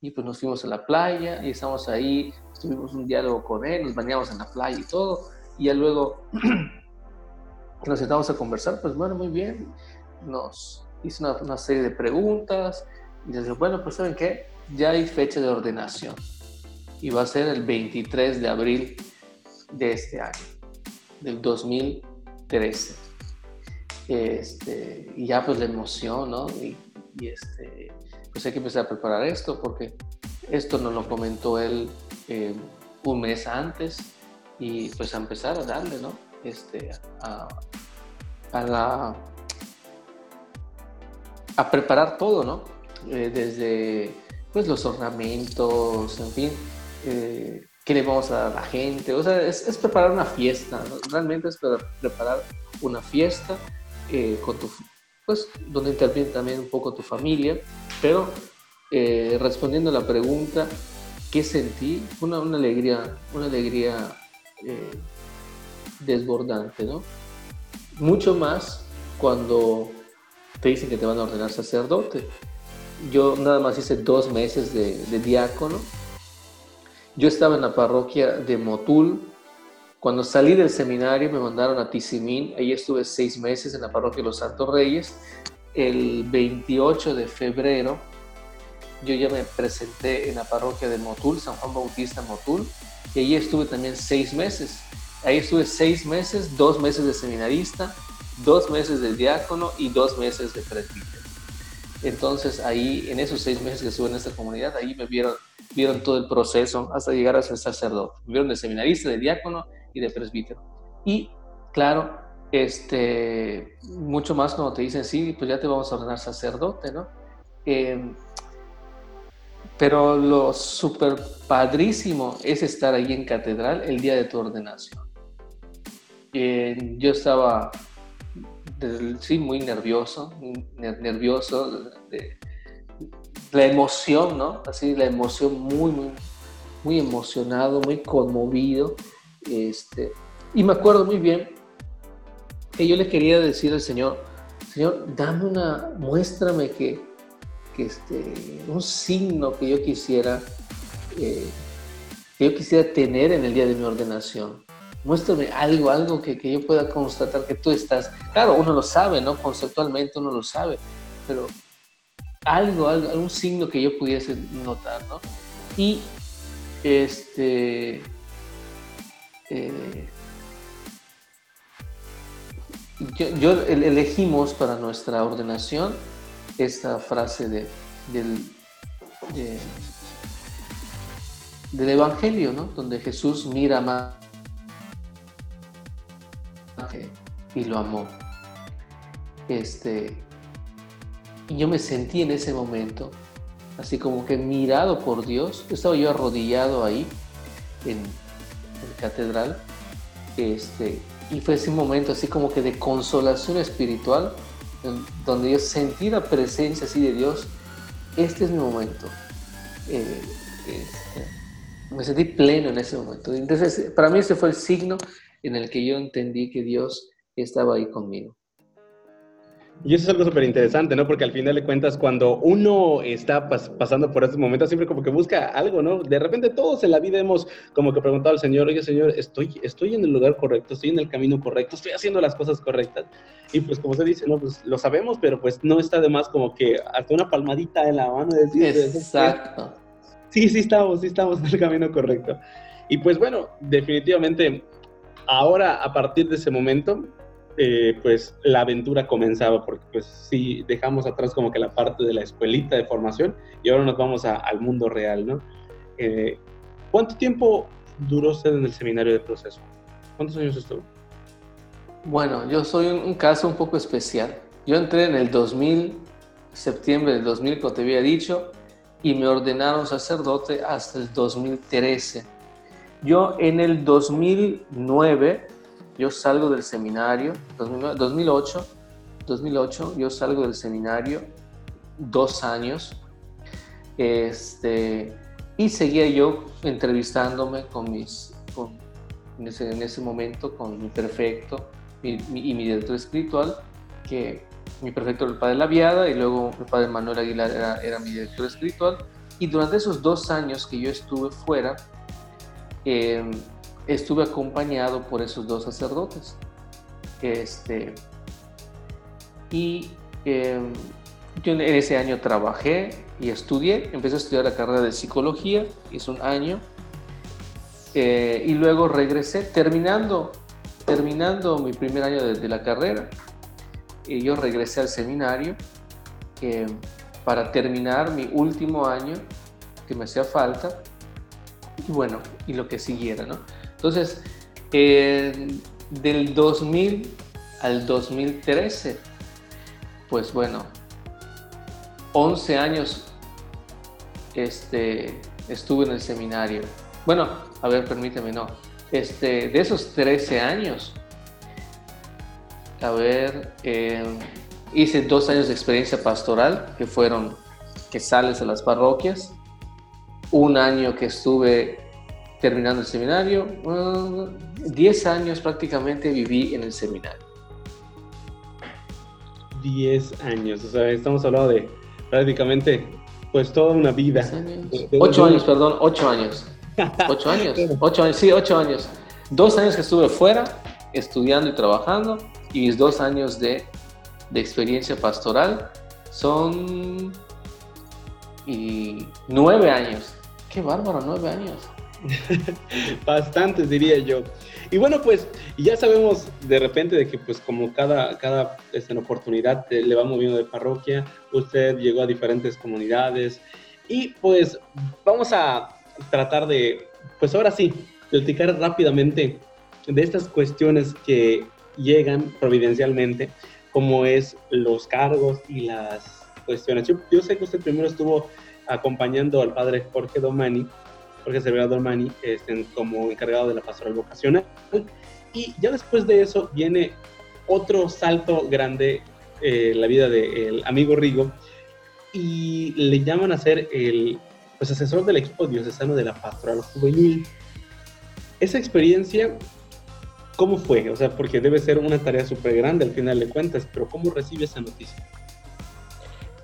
Y pues nos fuimos a la playa y estamos ahí, tuvimos un diálogo con él, nos bañamos en la playa y todo. Y ya luego nos sentamos a conversar, pues bueno, muy bien. Nos hizo una, serie de preguntas y dije, bueno, pues ¿saben qué? Ya hay fecha de ordenación y va a ser el 23 de abril de este año, del 2013. Este, y ya pues la emoción, ¿no? Y y este, pues hay que empezar a preparar esto porque esto nos lo comentó él eh, un mes antes y pues a empezar a darle, ¿no? Este, a, a la, a preparar todo, ¿no? Eh, desde pues los ornamentos, en fin, eh, qué le vamos a dar a la gente, o sea, es, preparar una fiesta, realmente es preparar una fiesta eh, con tu, pues, donde interviene también un poco tu familia, pero respondiendo a la pregunta, ¿qué sentí? Una, una alegría, una alegría desbordante, ¿no? Mucho más cuando te dicen que te van a ordenar sacerdote. Yo nada más hice dos meses de, diácono. Yo estaba en la parroquia de Motul. Cuando salí del seminario me mandaron a Tizimín. Ahí estuve seis meses en la parroquia de los Santos Reyes. El 28 de febrero yo ya me presenté en la parroquia de Motul, San Juan Bautista Motul. Y ahí estuve también seis meses. Ahí estuve seis meses, dos meses de seminarista, dos meses de diácono y dos meses de presbítero. Entonces ahí, en esos seis meses que estuve en esta comunidad, ahí me vieron, vieron todo el proceso hasta llegar a ser sacerdote. Me vieron de seminarista, de diácono y de presbítero. Y claro, este, mucho más cuando te dicen, sí, pues ya te vamos a ordenar sacerdote, ¿no? Em, pero lo súper padrísimo es estar ahí en catedral el día de tu ordenación. Yo estaba sí, muy nervioso, nervioso, de, la emoción, ¿no? Así, la emoción muy, muy, muy emocionado, muy conmovido. Este, y me acuerdo muy bien que yo le quería decir al Señor, Señor, dame una, muéstrame que, que este, un signo que yo quisiera, eh, que yo quisiera tener en el día de mi ordenación muéstrame algo, algo que, que, yo pueda constatar que tú estás. Claro, uno lo sabe, ¿no? Conceptualmente uno lo sabe, pero algo, algo algún signo que yo pudiese notar, ¿no? Y este. Eh, yo, elegimos para nuestra ordenación esta frase de, del, del Evangelio, ¿no? Donde Jesús mira más y lo amó. Este, y yo me sentí en ese momento, así como que mirado por Dios. Estaba yo arrodillado ahí en, catedral. Este, y fue ese momento así como que de consolación espiritual, donde yo sentí la presencia así de Dios. Este es mi momento. Este, me sentí pleno en ese momento. Entonces, para mí ese fue el signo en el que yo entendí que Dios estaba ahí conmigo.
Y eso es algo súper interesante, ¿no? Porque al final de cuentas, cuando uno está pasando por estos momentos, siempre como que busca algo, ¿no? De repente todos en la vida hemos como que preguntado al Señor, oye Señor, estoy, estoy en el lugar correcto, estoy en el camino correcto, estoy haciendo las cosas correctas. Y pues como se dice, ¿no? Pues lo sabemos, pero pues no está de más como que hasta una palmadita en la mano de decir,
Exacto.
Sí, sí estamos, sí estamos en el camino correcto. Y pues bueno, definitivamente ahora a partir de ese momento, eh, pues la aventura comenzaba, porque pues sí, dejamos atrás como que la parte de la escuelita de formación y ahora nos vamos al mundo real, ¿no? Eh, ¿Cuánto tiempo duró usted en el seminario de proceso? ¿Cuántos años estuvo?
Bueno, yo soy un, caso un poco especial. Yo entré en el 2000, septiembre del 2000, como te había dicho, y me ordenaron sacerdote hasta el 2013. Yo en el 2009 yo salgo del seminario, 2008, 2008 yo salgo del seminario dos años este, y seguía yo entrevistándome con mis, en, ese, momento con mi perfecto y mi director espiritual, que mi perfecto era el padre Laviada y luego el padre Manuel Aguilar era, era mi director espiritual. Y durante esos dos años que yo estuve fuera, eh, estuve acompañado por esos dos sacerdotes. Este, y em, yo en ese año trabajé y estudié, empecé a estudiar la carrera de psicología, hice un año, eh, y luego regresé, terminando, terminando mi primer año de, la carrera, y yo regresé al seminario para terminar mi último año que me hacía falta, y bueno, y lo que siguiera, ¿no? Entonces, del 2000 al 2013, pues bueno, 11 años este, estuve en el seminario. Bueno, a ver, permíteme, no. Este, de esos 13 años, a ver, em, hice dos años de experiencia pastoral, que fueron que sales a las parroquias, un año que estuve terminando el seminario, 10 años prácticamente viví en el seminario.
10 años, o sea, estamos hablando de prácticamente pues toda una vida.
8 años, perdón, 8 años. 8 años, 8 años, sí, 8 años. Dos años que estuve fuera, estudiando y trabajando, y mis dos años de, de experiencia pastoral son y nueve años. Qué bárbaro, nueve años.
Bastantes, diría yo. Y bueno, pues ya sabemos de repente de que pues como cada, cada este, oportunidad le va moviendo de parroquia, usted llegó a diferentes comunidades y pues vamos a tratar de, pues ahora sí, platicar rápidamente de estas cuestiones que llegan providencialmente, como es los cargos y las cuestiones. Yo sé que usted primero estuvo acompañando al padre Jorge Domani, Jorge Cervera Domani, este, como encargado de la pastoral vocacional. Y ya después de eso viene otro salto grande en la vida del amigo Rigo y le llaman a ser el pues, asesor del equipo diocesano de la pastoral juvenil. Esa experiencia, ¿cómo fue? O sea, porque debe ser una tarea súper grande al final de cuentas, pero ¿cómo recibe esa noticia?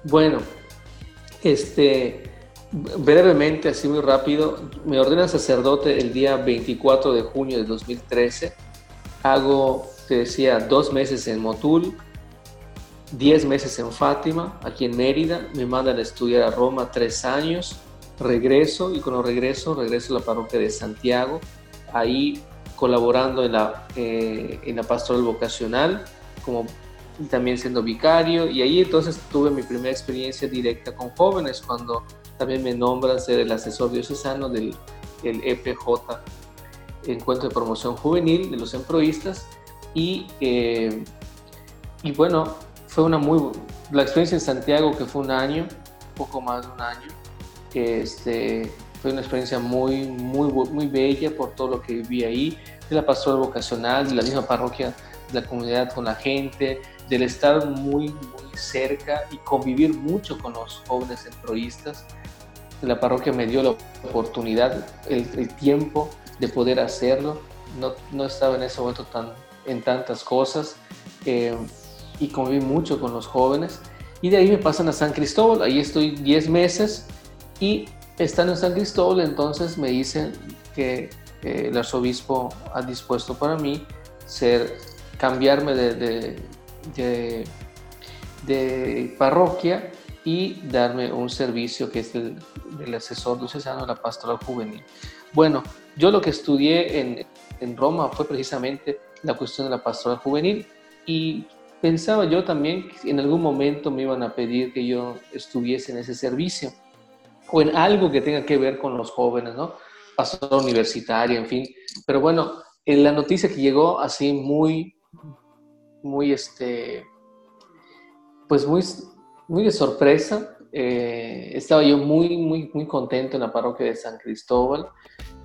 Bueno, este, brevemente, así muy rápido, me ordena sacerdote el día 24 de junio de 2013. Hago, te decía, dos meses en Motul, diez meses en Fátima, aquí en Mérida. Me mandan a estudiar a Roma tres años. Regreso y cuando regreso, regreso a la parroquia de Santiago, ahí colaborando en la, eh, en la pastoral vocacional como también siendo vicario. Y ahí entonces tuve mi primera experiencia directa con jóvenes cuando también me nombran ser el asesor diocesano del el EPJ, Encuentro de Promoción Juvenil de los Emproístas. Y, eh, y bueno, fue una muy... La experiencia en Santiago, que fue un año, poco más de un año, este, fue una experiencia muy, muy, muy bella por todo lo que viví ahí, de la pastoral vocacional, de la misma parroquia, de la comunidad con la gente, del estar muy, muy cerca y convivir mucho con los jóvenes centroístas. La parroquia me dio la oportunidad, el, tiempo de poder hacerlo. No, no, estaba en ese momento tan, en tantas cosas eh, y conviví mucho con los jóvenes. Y de ahí me pasan a San Cristóbal, ahí estoy 10 meses y estando en San Cristóbal entonces me dicen que el arzobispo ha dispuesto para mí ser cambiarme de, de, parroquia y darme un servicio que es el del asesor diocesano de la pastoral juvenil. Bueno, yo lo que estudié en, en Roma fue precisamente la cuestión de la pastoral juvenil y pensaba yo también que en algún momento me iban a pedir que yo estuviese en ese servicio o en algo que tenga que ver con los jóvenes, ¿no? Pastoral universitaria, en fin. Pero bueno, en la noticia que llegó así muy muy, este, pues muy, muy de sorpresa. Eh, estaba yo muy, muy, muy contento en la parroquia de San Cristóbal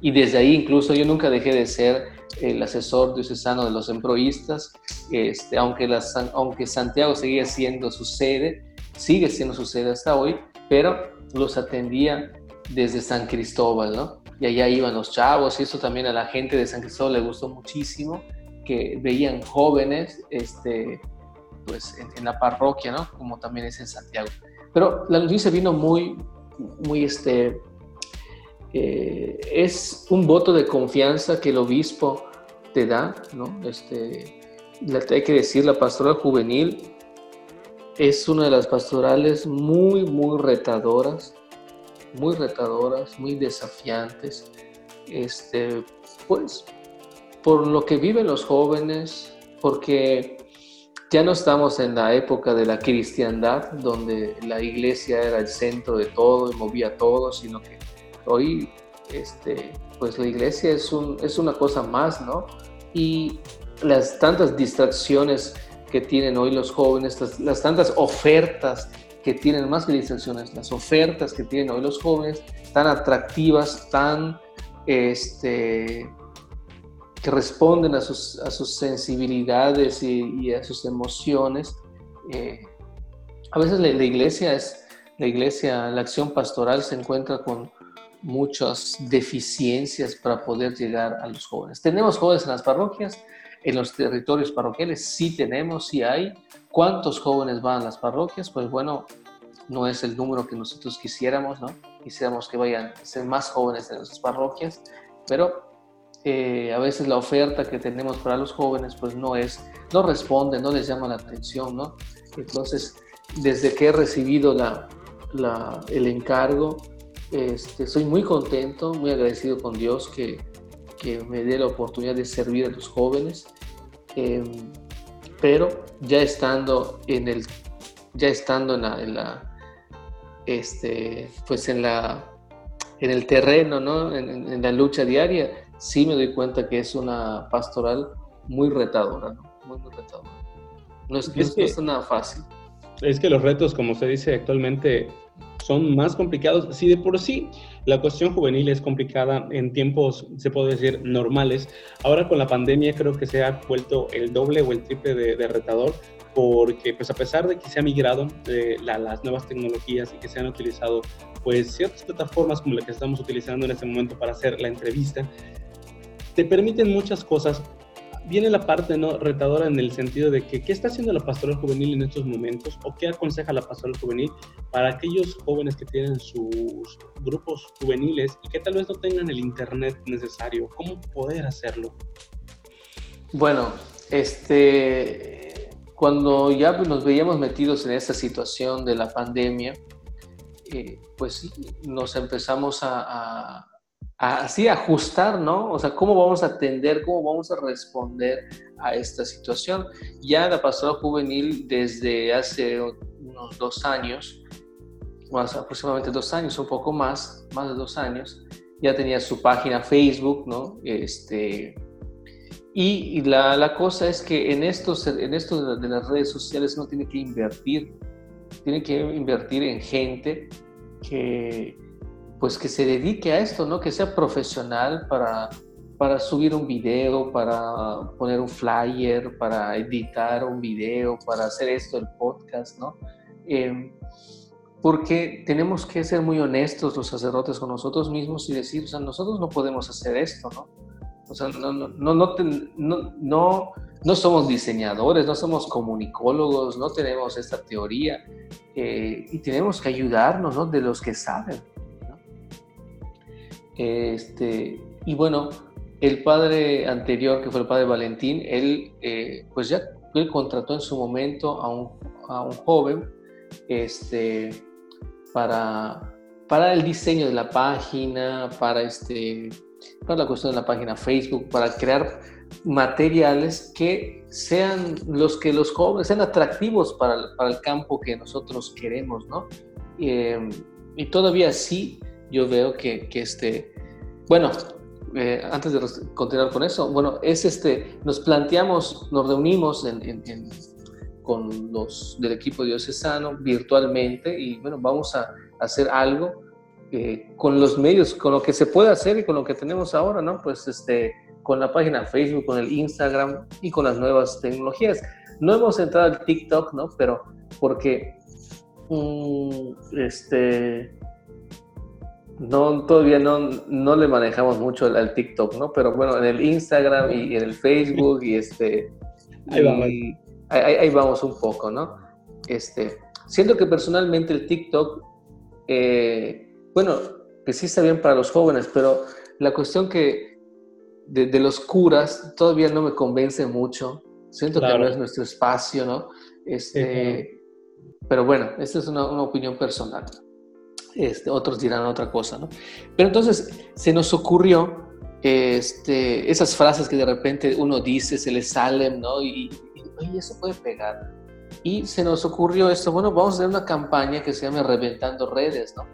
y desde ahí incluso yo nunca dejé de ser el asesor diocesano de los emproístas, este, aunque, aunque Santiago seguía siendo su sede, sigue siendo su sede hasta hoy, pero los atendía desde San Cristóbal, ¿no? Y allá iban los chavos y eso también a la gente de San Cristóbal le gustó muchísimo que veían jóvenes este, pues, en, la parroquia, ¿no? Como también es en Santiago. Pero la noticia vino muy, muy, este, eh, es un voto de confianza que el obispo te da, ¿no? Este, hay que decir, la pastoral juvenil es una de las pastorales muy, muy retadoras, muy retadoras, muy desafiantes. Este, pues por lo que viven los jóvenes, porque ya no estamos en la época de la cristiandad, donde la iglesia era el centro de todo y movía todo, sino que hoy, este, pues la iglesia es, un, es una cosa más, ¿no? y las tantas distracciones que tienen hoy los jóvenes, las, tantas ofertas que tienen, más que distracciones, las ofertas que tienen hoy los jóvenes, tan atractivas, tan este, que responden a sus, a sus sensibilidades y, a sus emociones. Eh, a veces la, iglesia es, la iglesia, la acción pastoral se encuentra con muchas deficiencias para poder llegar a los jóvenes. Tenemos jóvenes en las parroquias, en los territorios parroquiales, sí tenemos, sí hay. ¿Cuántos jóvenes van a las parroquias? Pues bueno, no es el número que nosotros quisiéramos, ¿no? Quisiéramos que vayan a ser más jóvenes en nuestras parroquias, pero eh, a veces la oferta que tenemos para los jóvenes pues no es, no responde, no les llama la atención, ¿no? Entonces, desde que he recibido la, el encargo, este, soy muy contento, muy agradecido con Dios que, que me dé la oportunidad de servir a los jóvenes, em, pero ya estando en el, ya estando en la, en la este, pues en la, en el terreno, ¿no? En, en, la lucha diaria, sí me doy cuenta que es una pastoral muy retadora, ¿no? Muy, muy retadora. No es, es, no es nada fácil.
Es que los retos, como se dice actualmente, son más complicados. Si de por sí la cuestión juvenil es complicada en tiempos, se puede decir, normales, ahora con la pandemia creo que se ha vuelto el doble o el triple de, de retador, porque pues a pesar de que se ha migrado de las nuevas tecnologías y que se han utilizado pues ciertas plataformas como la que estamos utilizando en este momento para hacer la entrevista, te permiten muchas cosas. Viene la parte retadora en el sentido de que qué está haciendo la pastoral juvenil en estos momentos o qué aconseja la pastoral juvenil para aquellos jóvenes que tienen sus grupos juveniles y que tal vez no tengan el internet necesario. ¿Cómo poder hacerlo?
Bueno, este, cuando ya nos veíamos metidos en esta situación de la pandemia, eh, pues nos empezamos a así ajustar, ¿no? O sea, cómo vamos a atender, cómo vamos a responder a esta situación. Ya la pastoral juvenil desde hace unos dos años, más aproximadamente dos años, un poco más, más de dos años, ya tenía su página Facebook, ¿no? Este, y, la, la, cosa es que en estos, en esto de las redes sociales uno tiene que invertir, tiene que invertir en gente que, pues que se dedique a esto, ¿no? Que sea profesional para, para subir un video, para poner un flyer, para editar un video, para hacer esto, el podcast, ¿no? Em, porque tenemos que ser muy honestos los sacerdotes con nosotros mismos y decir, o sea, nosotros no podemos hacer esto, ¿no? O sea, no, no, no, no, no, somos diseñadores, no somos comunicólogos, no tenemos esta teoría eh, y tenemos que ayudarnos ¿no? de los que saben. Este, y bueno, el padre anterior, que fue el padre Valentín, él eh, pues ya él contrató en su momento a un, a un joven este, para, para el diseño de la página, para, este, para la cuestión de la página Facebook, para crear materiales que sean los que los jóvenes sean atractivos para, para el campo que nosotros queremos, ¿no? Eh, y todavía sí yo veo que, que este, bueno, eh, antes de continuar con eso, bueno, es este, nos planteamos, nos reunimos con los del equipo diocesano virtualmente y bueno, vamos a hacer algo eh, con los medios, con lo que se puede hacer y con lo que tenemos ahora, ¿no? Pues este, con la página Facebook, con el Instagram y con las nuevas tecnologías. No hemos entrado al TikTok, ¿no? Pero porque mm, este, no, todavía no, no le manejamos mucho al, TikTok, ¿no? Pero bueno, en el Instagram y en el Facebook y este... Ahí vamos. Ahí, vamos un poco, ¿no? Este, siento que personalmente el TikTok, eh, bueno, que sí está bien para los jóvenes, pero la cuestión que de, los curas todavía no me convence mucho. Siento que no es nuestro espacio, ¿no? Este, Pero bueno, esta es una, una opinión personal. Este, otros dirán otra cosa, ¿no? Pero entonces se nos ocurrió este, esas frases que de repente uno dice, se le salen, ¿no? Y, eso puede pegar. Y se nos ocurrió esto, bueno, vamos a hacer una campaña que se llame Reventando Redes, ¿no?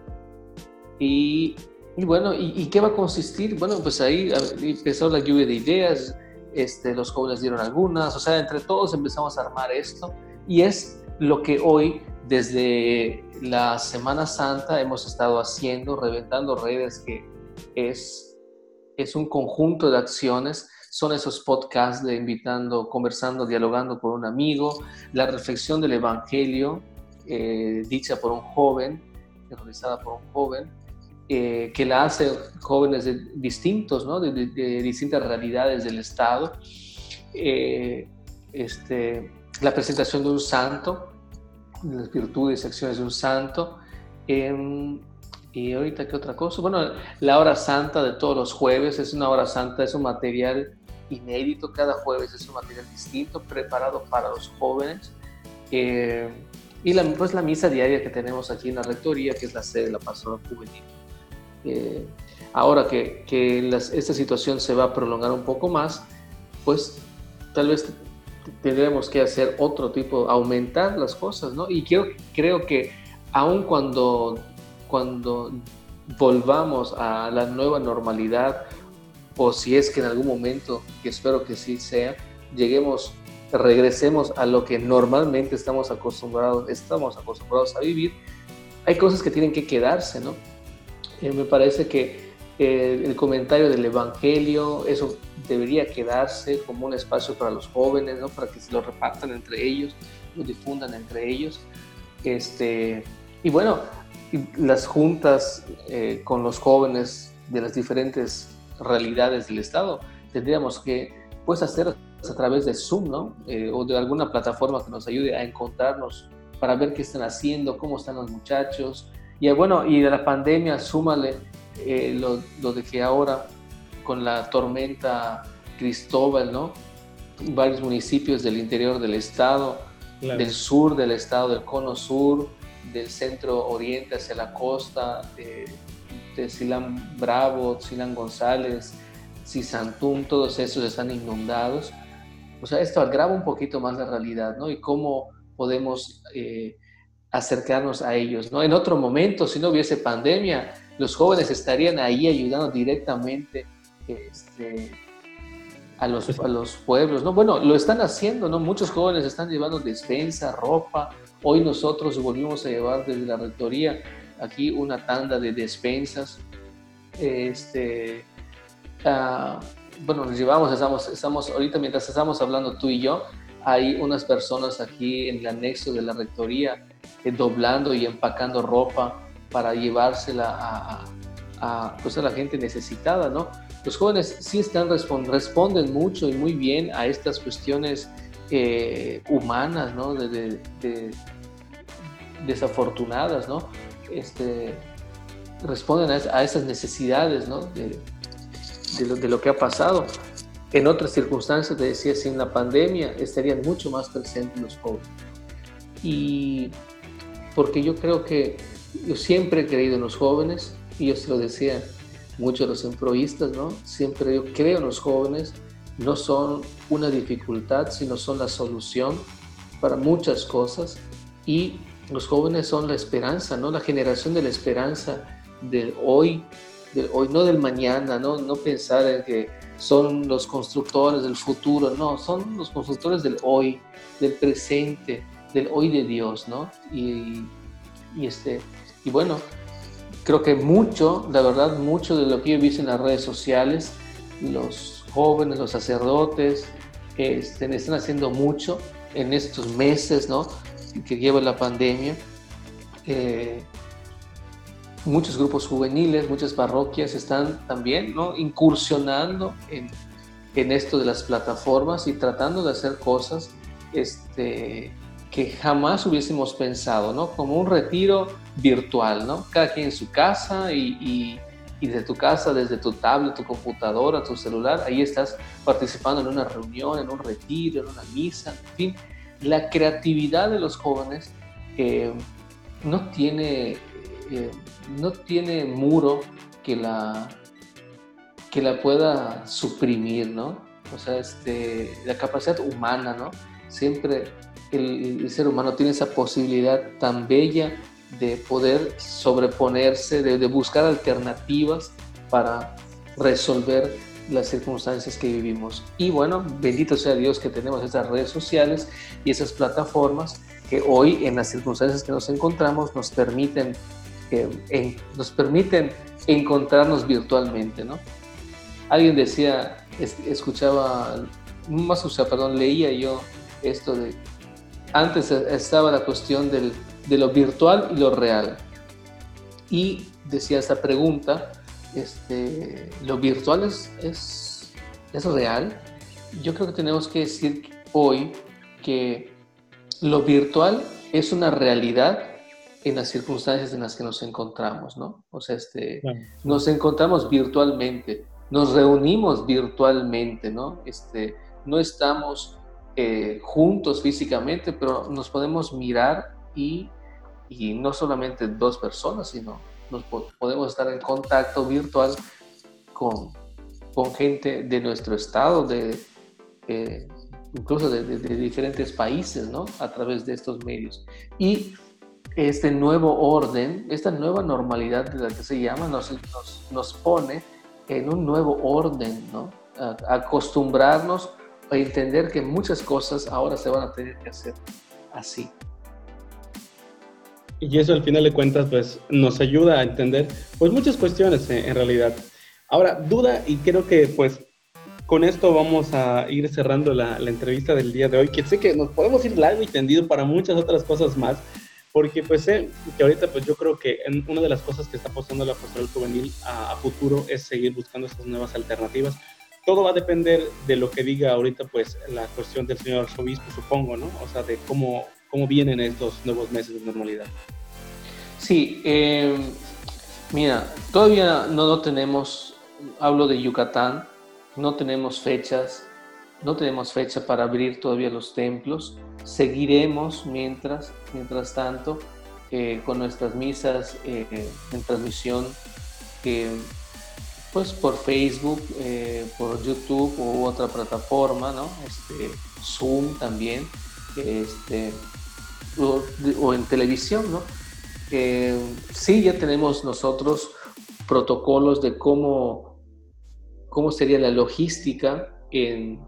Y, y bueno, ¿y, qué va a consistir? Bueno, pues ahí empezó la lluvia de ideas, este, los jóvenes dieron algunas, o sea, entre todos empezamos a armar esto y es lo que hoy, desde la Semana Santa, hemos estado haciendo, reventando redes, que es, es un conjunto de acciones son esos podcasts de invitando, conversando, dialogando con un amigo, la reflexión del Evangelio, eh, dicha por un joven, realizada por un joven, eh, que la hace jóvenes de, distintos, ¿no? de, distintas realidades del Estado. Eh, este, la presentación de un santo, las virtudes y acciones de un santo. Em, y ahorita, ¿qué otra cosa? Bueno, la hora santa de todos los jueves es una hora santa, es un material inédito, cada jueves es un material distinto, preparado para los jóvenes. Eh, y la, pues la misa diaria que tenemos aquí en la rectoría, que es la sede de la pastoral juvenil. Eh, ahora que, que esta situación se va a prolongar un poco más, pues tal vez tendremos que hacer otro tipo, aumentar las cosas, ¿no? Y creo, creo que aun cuando, cuando volvamos a la nueva normalidad, o si es que en algún momento, que espero que sí sea, lleguemos, regresemos a lo que normalmente estamos acostumbrados, estamos acostumbrados a vivir, hay cosas que tienen que quedarse, ¿no? Eh, me parece que eh, el comentario del Evangelio, eso debería quedarse como un espacio para los jóvenes, ¿no? para que se lo repartan entre ellos, lo difundan entre ellos. Este, y bueno, las juntas eh, con los jóvenes de las diferentes realidades del Estado, tendríamos que pues hacer a través de Zoom, ¿no? o de alguna plataforma que nos ayude a encontrarnos para ver qué están haciendo, cómo están los muchachos, y bueno, y de la pandemia, súmale eh, lo, de que ahora con la tormenta Cristóbal, ¿no? Varios municipios del interior del estado, del sur del estado, del cono sur, del centro oriente hacia la costa, de, de Silán Bravo, Silán González, Cisantún, todos esos están inundados. O sea, esto agrava un poquito más la realidad, ¿no? Y cómo podemos eh, acercarnos a ellos. ¿no? En otro momento, si no hubiese pandemia, los jóvenes estarían ahí ayudando directamente este, a, los, a los pueblos. ¿no? Bueno, lo están haciendo, ¿no? muchos jóvenes están llevando despensa, ropa. Hoy nosotros volvimos a llevar desde la rectoría aquí una tanda de despensas. Este, uh, bueno, nos llevamos, estamos, estamos, ahorita mientras estamos hablando tú y yo, hay unas personas aquí en el anexo de la rectoría eh, doblando y empacando ropa para llevársela a, pues a la gente necesitada, ¿no? Los jóvenes sí están responden mucho y muy bien a estas cuestiones eh, humanas, ¿no? De, desafortunadas, ¿no? Este, responden a, esas necesidades, ¿no? De, lo, de lo que ha pasado. En otras circunstancias, te decía, sin la pandemia estarían mucho más presentes los jóvenes. Y porque yo creo que yo siempre he creído en los jóvenes, y yo se lo decía muchos de los emproístas, ¿no? Siempre yo creo en los jóvenes, no son una dificultad, sino son la solución para muchas cosas, y los jóvenes son la esperanza, ¿no? La generación de la esperanza del hoy, del hoy, no del mañana, ¿no? No pensar en que son los constructores del futuro, no, son los constructores del hoy, del presente, del hoy de Dios, ¿no? Y, este, y bueno, creo que mucho, la verdad, mucho de lo que yo he visto en las redes sociales, los jóvenes, los sacerdotes, este, están haciendo mucho en estos meses, ¿no? Que lleva la pandemia. Eh, muchos grupos juveniles, muchas parroquias están también ¿no? incursionando en, en, esto de las plataformas y tratando de hacer cosas este, que jamás hubiésemos pensado, ¿no? como un retiro virtual, ¿no? cada quien en su casa y, y, y desde tu casa, desde tu tablet, tu computadora, tu celular, ahí estás participando en una reunión, en un retiro, en una misa, en fin. La creatividad de los jóvenes eh, no tiene no tiene muro que la, que la pueda suprimir, ¿no? O sea, este, la capacidad humana, ¿no? Siempre el, ser humano tiene esa posibilidad tan bella de poder sobreponerse, de, buscar alternativas para resolver las circunstancias que vivimos. Y bueno, bendito sea Dios que tenemos estas redes sociales y esas plataformas que hoy en las circunstancias que nos encontramos nos permiten, nos permiten encontrarnos virtualmente, ¿no? Alguien decía, escuchaba, más o sea, perdón, leía yo esto de, antes estaba la cuestión del, de lo virtual y lo real. Y decía esta pregunta, este, ¿lo virtual es, es, es real? Yo creo que tenemos que decir hoy que lo virtual es una realidad en las circunstancias en las que nos encontramos, ¿no? O sea, este, nos encontramos virtualmente, nos reunimos virtualmente, ¿no? Este, no estamos eh, juntos físicamente, pero nos podemos mirar y, y no solamente dos personas, sino nos podemos estar en contacto virtual con, con gente de nuestro estado, de, eh, incluso de, diferentes países, ¿no? A través de estos medios. Y este nuevo orden, esta nueva normalidad de la que se llama, nos, nos, pone en un nuevo orden, ¿no? acostumbrarnos a entender que muchas cosas ahora se van a tener que hacer así.
Y eso al final de cuentas pues nos ayuda a entender pues muchas cuestiones en, realidad. Ahora, duda y creo que pues con esto vamos a ir cerrando la, entrevista del día de hoy, que sé que nos podemos ir largo y tendido para muchas otras cosas más, porque pues sé que ahorita pues yo creo que una de las cosas que está apostando la pastoral juvenil a, a, futuro es seguir buscando estas nuevas alternativas. Todo va a depender de lo que diga ahorita pues la cuestión del señor arzobispo, supongo, ¿no? O sea, de cómo cómo vienen estos nuevos meses de normalidad.
Sí, eh, mira, todavía no, no tenemos, hablo de Yucatán, no tenemos fechas, no tenemos fecha para abrir todavía los templos. Seguiremos mientras, mientras tanto, eh, con nuestras misas eh, en transmisión, pues por Facebook, por YouTube u otra plataforma, ¿no? Este, Zoom también. Este, o, en televisión, ¿no? sí, ya tenemos nosotros protocolos de cómo, cómo sería la logística en,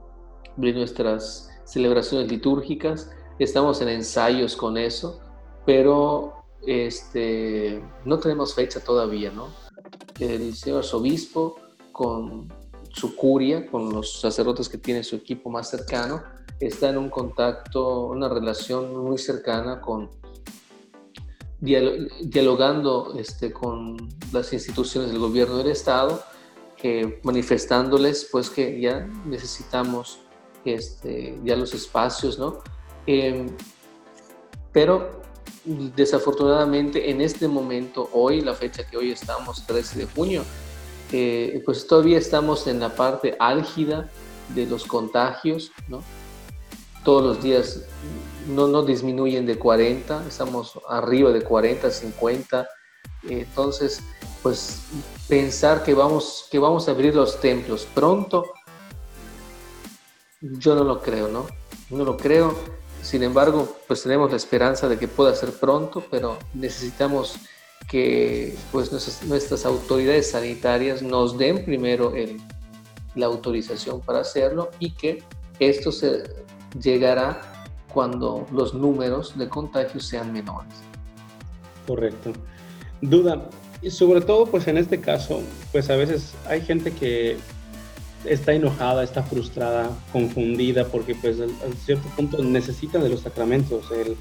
de nuestras celebraciones litúrgicas. Estamos en ensayos con eso, pero este, no tenemos fecha todavía, ¿no? El señor arzobispo con su curia, con los sacerdotes que tiene su equipo más cercano, está en un contacto, una relación muy cercana con dialogando este, con las instituciones del gobierno del Estado, manifestándoles pues que ya necesitamos este, ya los espacios, ¿no? Em, pero desafortunadamente en este momento, hoy, la fecha que hoy estamos, 13 de junio, eh, pues todavía estamos en la parte álgida de los contagios, ¿no? todos los días no, no disminuyen de 40, estamos arriba de 40, 50. Entonces, pues pensar que vamos, que vamos a abrir los templos pronto, yo no lo creo, ¿no? No lo creo. Sin embargo, pues tenemos la esperanza de que pueda ser pronto, pero necesitamos que pues nuestras, nuestras autoridades sanitarias nos den primero el, la autorización para hacerlo y que esto se llegará cuando los números de contagios sean menores.
Correcto. Duda, y sobre todo pues en este caso, pues a veces hay gente que está enojada, está frustrada, confundida, porque pues a, cierto punto necesita de los sacramentos, el,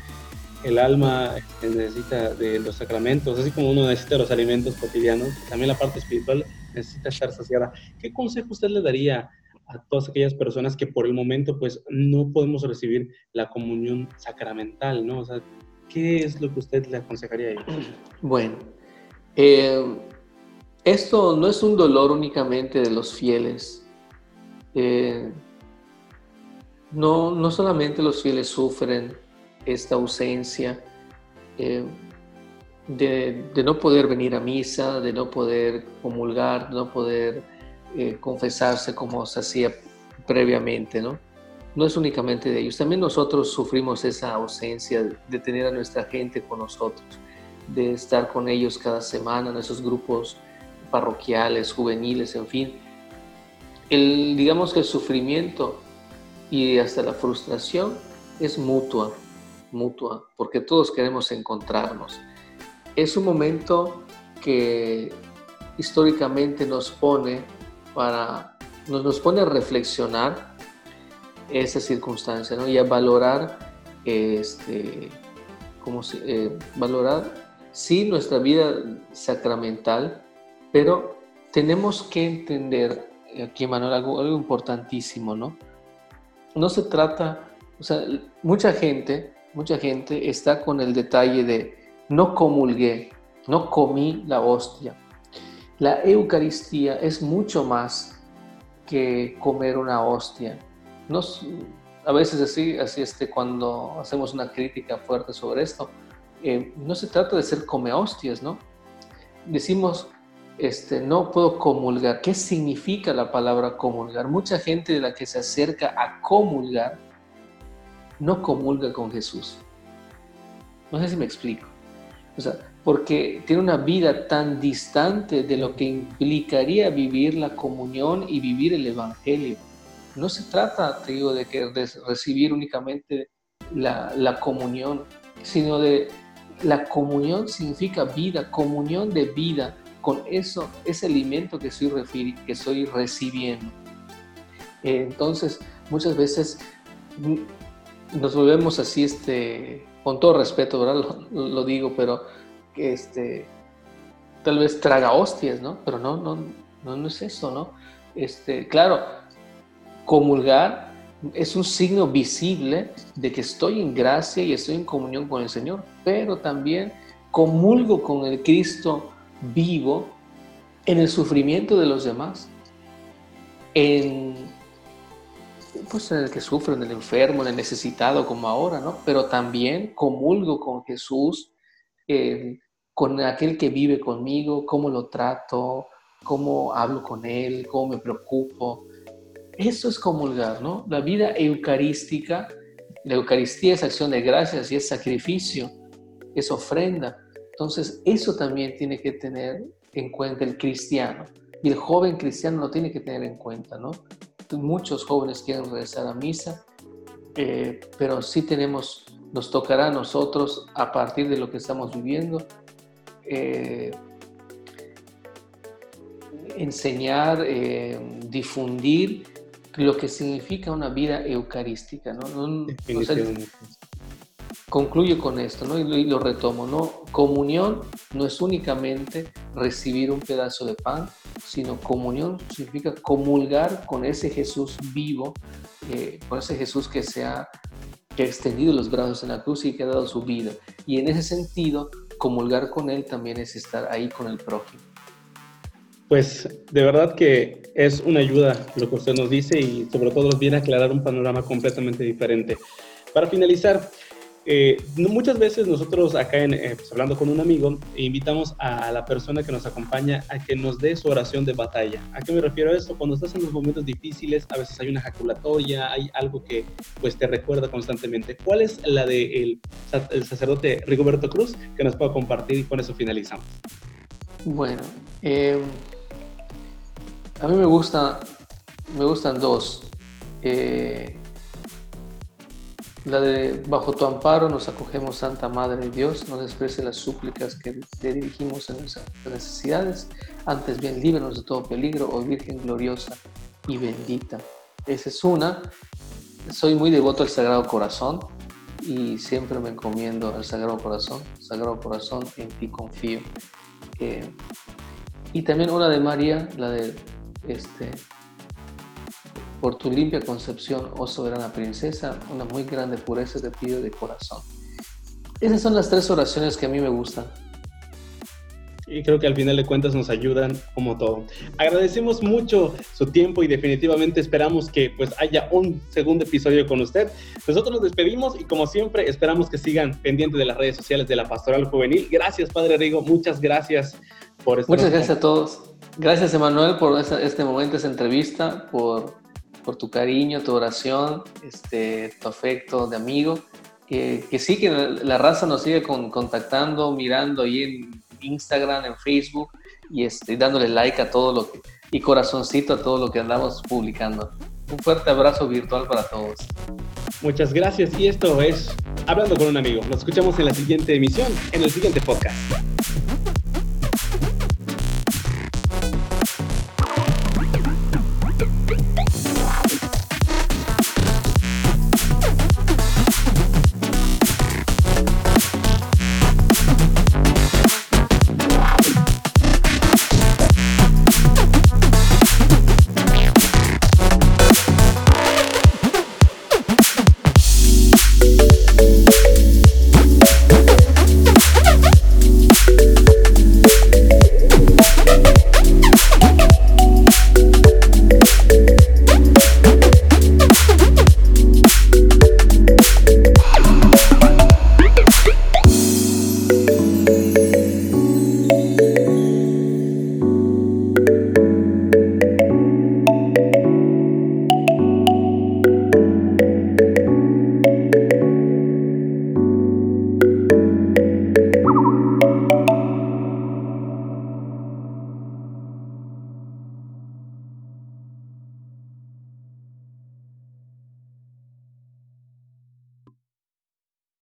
el alma este, necesita de los sacramentos, así como uno necesita los alimentos cotidianos, también la parte espiritual necesita estar saciada. ¿Qué consejo usted le daría a todas aquellas personas que por el momento pues no podemos recibir la comunión sacramental, ¿no? O sea, ¿qué es lo que usted le aconsejaría a ellos?
Bueno, eh, esto no es un dolor únicamente de los fieles. Eh, no, no solamente los fieles sufren esta ausencia eh, de, no poder venir a misa, de no poder comulgar, de no poder eh, confesarse como se hacía previamente, ¿no? No es únicamente de ellos, también nosotros sufrimos esa ausencia de tener a nuestra gente con nosotros, de estar con ellos cada semana en esos grupos parroquiales, juveniles, en fin. El, digamos que el sufrimiento y hasta la frustración es mutua, mutua, porque todos queremos encontrarnos. Es un momento que históricamente nos pone para nos, nos pone a reflexionar esa circunstancia ¿no? y a valorar este como eh, valorar sí nuestra vida sacramental pero tenemos que entender aquí Manuel algo, algo importantísimo no no se trata o sea mucha gente mucha gente está con el detalle de no comulgué no comí la hostia la Eucaristía es mucho más que comer una hostia. Nos, a veces así, así este, cuando hacemos una crítica fuerte sobre esto, eh, no se trata de ser come hostias, ¿no? Decimos, este, no puedo comulgar. ¿Qué significa la palabra comulgar? Mucha gente de la que se acerca a comulgar no comulga con Jesús. No sé si me explico. O sea, porque tiene una vida tan distante de lo que implicaría vivir la comunión y vivir el Evangelio. No se trata, te digo, de, que, recibir únicamente la, la comunión, sino de la comunión significa vida, comunión de vida con eso, ese alimento que estoy, que recibiendo. Entonces, muchas veces nos volvemos así, este, con todo respeto, ¿verdad? Lo, lo digo, pero este, tal vez traga hostias, ¿no? Pero no, no, no, no es eso, ¿no? Este, claro, comulgar es un signo visible de que estoy en gracia y estoy en comunión con el Señor, pero también comulgo con el Cristo vivo en el sufrimiento de los demás, en, pues en el que sufre, en el enfermo, en el necesitado como ahora, ¿no? Pero también comulgo con Jesús con aquel que vive conmigo, cómo lo trato, cómo hablo con él, cómo me preocupo. Eso es comulgar, ¿no? La vida eucarística, la Eucaristía es acción de gracias y es sacrificio, es ofrenda. Entonces, eso también tiene que tener en cuenta el cristiano. Y el joven cristiano lo tiene que tener en cuenta, ¿no? Muchos jóvenes quieren regresar a misa, eh, pero sí tenemos nos tocará a nosotros, a partir de lo que estamos viviendo, eh, enseñar, eh, difundir lo que significa una vida eucarística. ¿no? Concluyo con esto ¿no? y, lo, retomo. ¿no? Comunión no es únicamente recibir un pedazo de pan, sino comunión significa comulgar con ese Jesús vivo, eh, con ese Jesús que se ha que ha extendido los brazos en la cruz y que ha dado su vida. Y en ese sentido, comulgar con Él también es estar ahí con el prójimo.
Pues de verdad que es una ayuda lo que usted nos dice y sobre todo nos viene a aclarar un panorama completamente diferente. Para finalizar, eh, muchas veces nosotros acá en, eh, pues, hablando con un amigo invitamos a la persona que nos acompaña a que nos dé su oración de batalla. ¿A qué me refiero a esto? Cuando estás en los momentos difíciles, a veces hay una jaculatoria, hay algo que pues te recuerda constantemente. ¿Cuál es la de el, sacerdote Rigoberto Cruz que nos pueda compartir y con eso finalizamos?
Bueno, eh, a mí me gusta, me gustan dos. La de bajo tu amparo nos acogemos Santa Madre de Dios, no desprecie las súplicas que te dirigimos en nuestras necesidades, antes bien líbranos de todo peligro, oh Virgen gloriosa y bendita. Esa es una. Soy muy devoto al Sagrado Corazón y siempre me encomiendo al Sagrado Corazón. Sagrado Corazón, en ti confío. Eh, y también una de María, la de este, por tu limpia concepción, oh soberana princesa, una muy grande pureza te pido de corazón. Esas son las tres oraciones que a mí me gustan.
Y creo que al final de cuentas nos ayudan como todo. Agradecemos mucho su tiempo y definitivamente esperamos que pues haya un segundo episodio con usted. Nosotros nos despedimos y como siempre esperamos que sigan pendientes de las redes sociales de la Pastoral Juvenil. Gracias Padre Rigo, muchas gracias por
estar Muchas gracias a todos. Gracias Emanuel por este momento, esta entrevista, por por tu cariño, tu oración, este, tu afecto de amigo. que sí, que la raza nos sigue con, contactando, mirando ahí en Instagram, en Facebook y este, dándole like a todo lo que, y corazoncito a todo lo que andamos publicando. Un fuerte abrazo virtual para todos.
Muchas gracias y esto es Hablando con un amigo. Nos escuchamos en la siguiente emisión, en el siguiente podcast.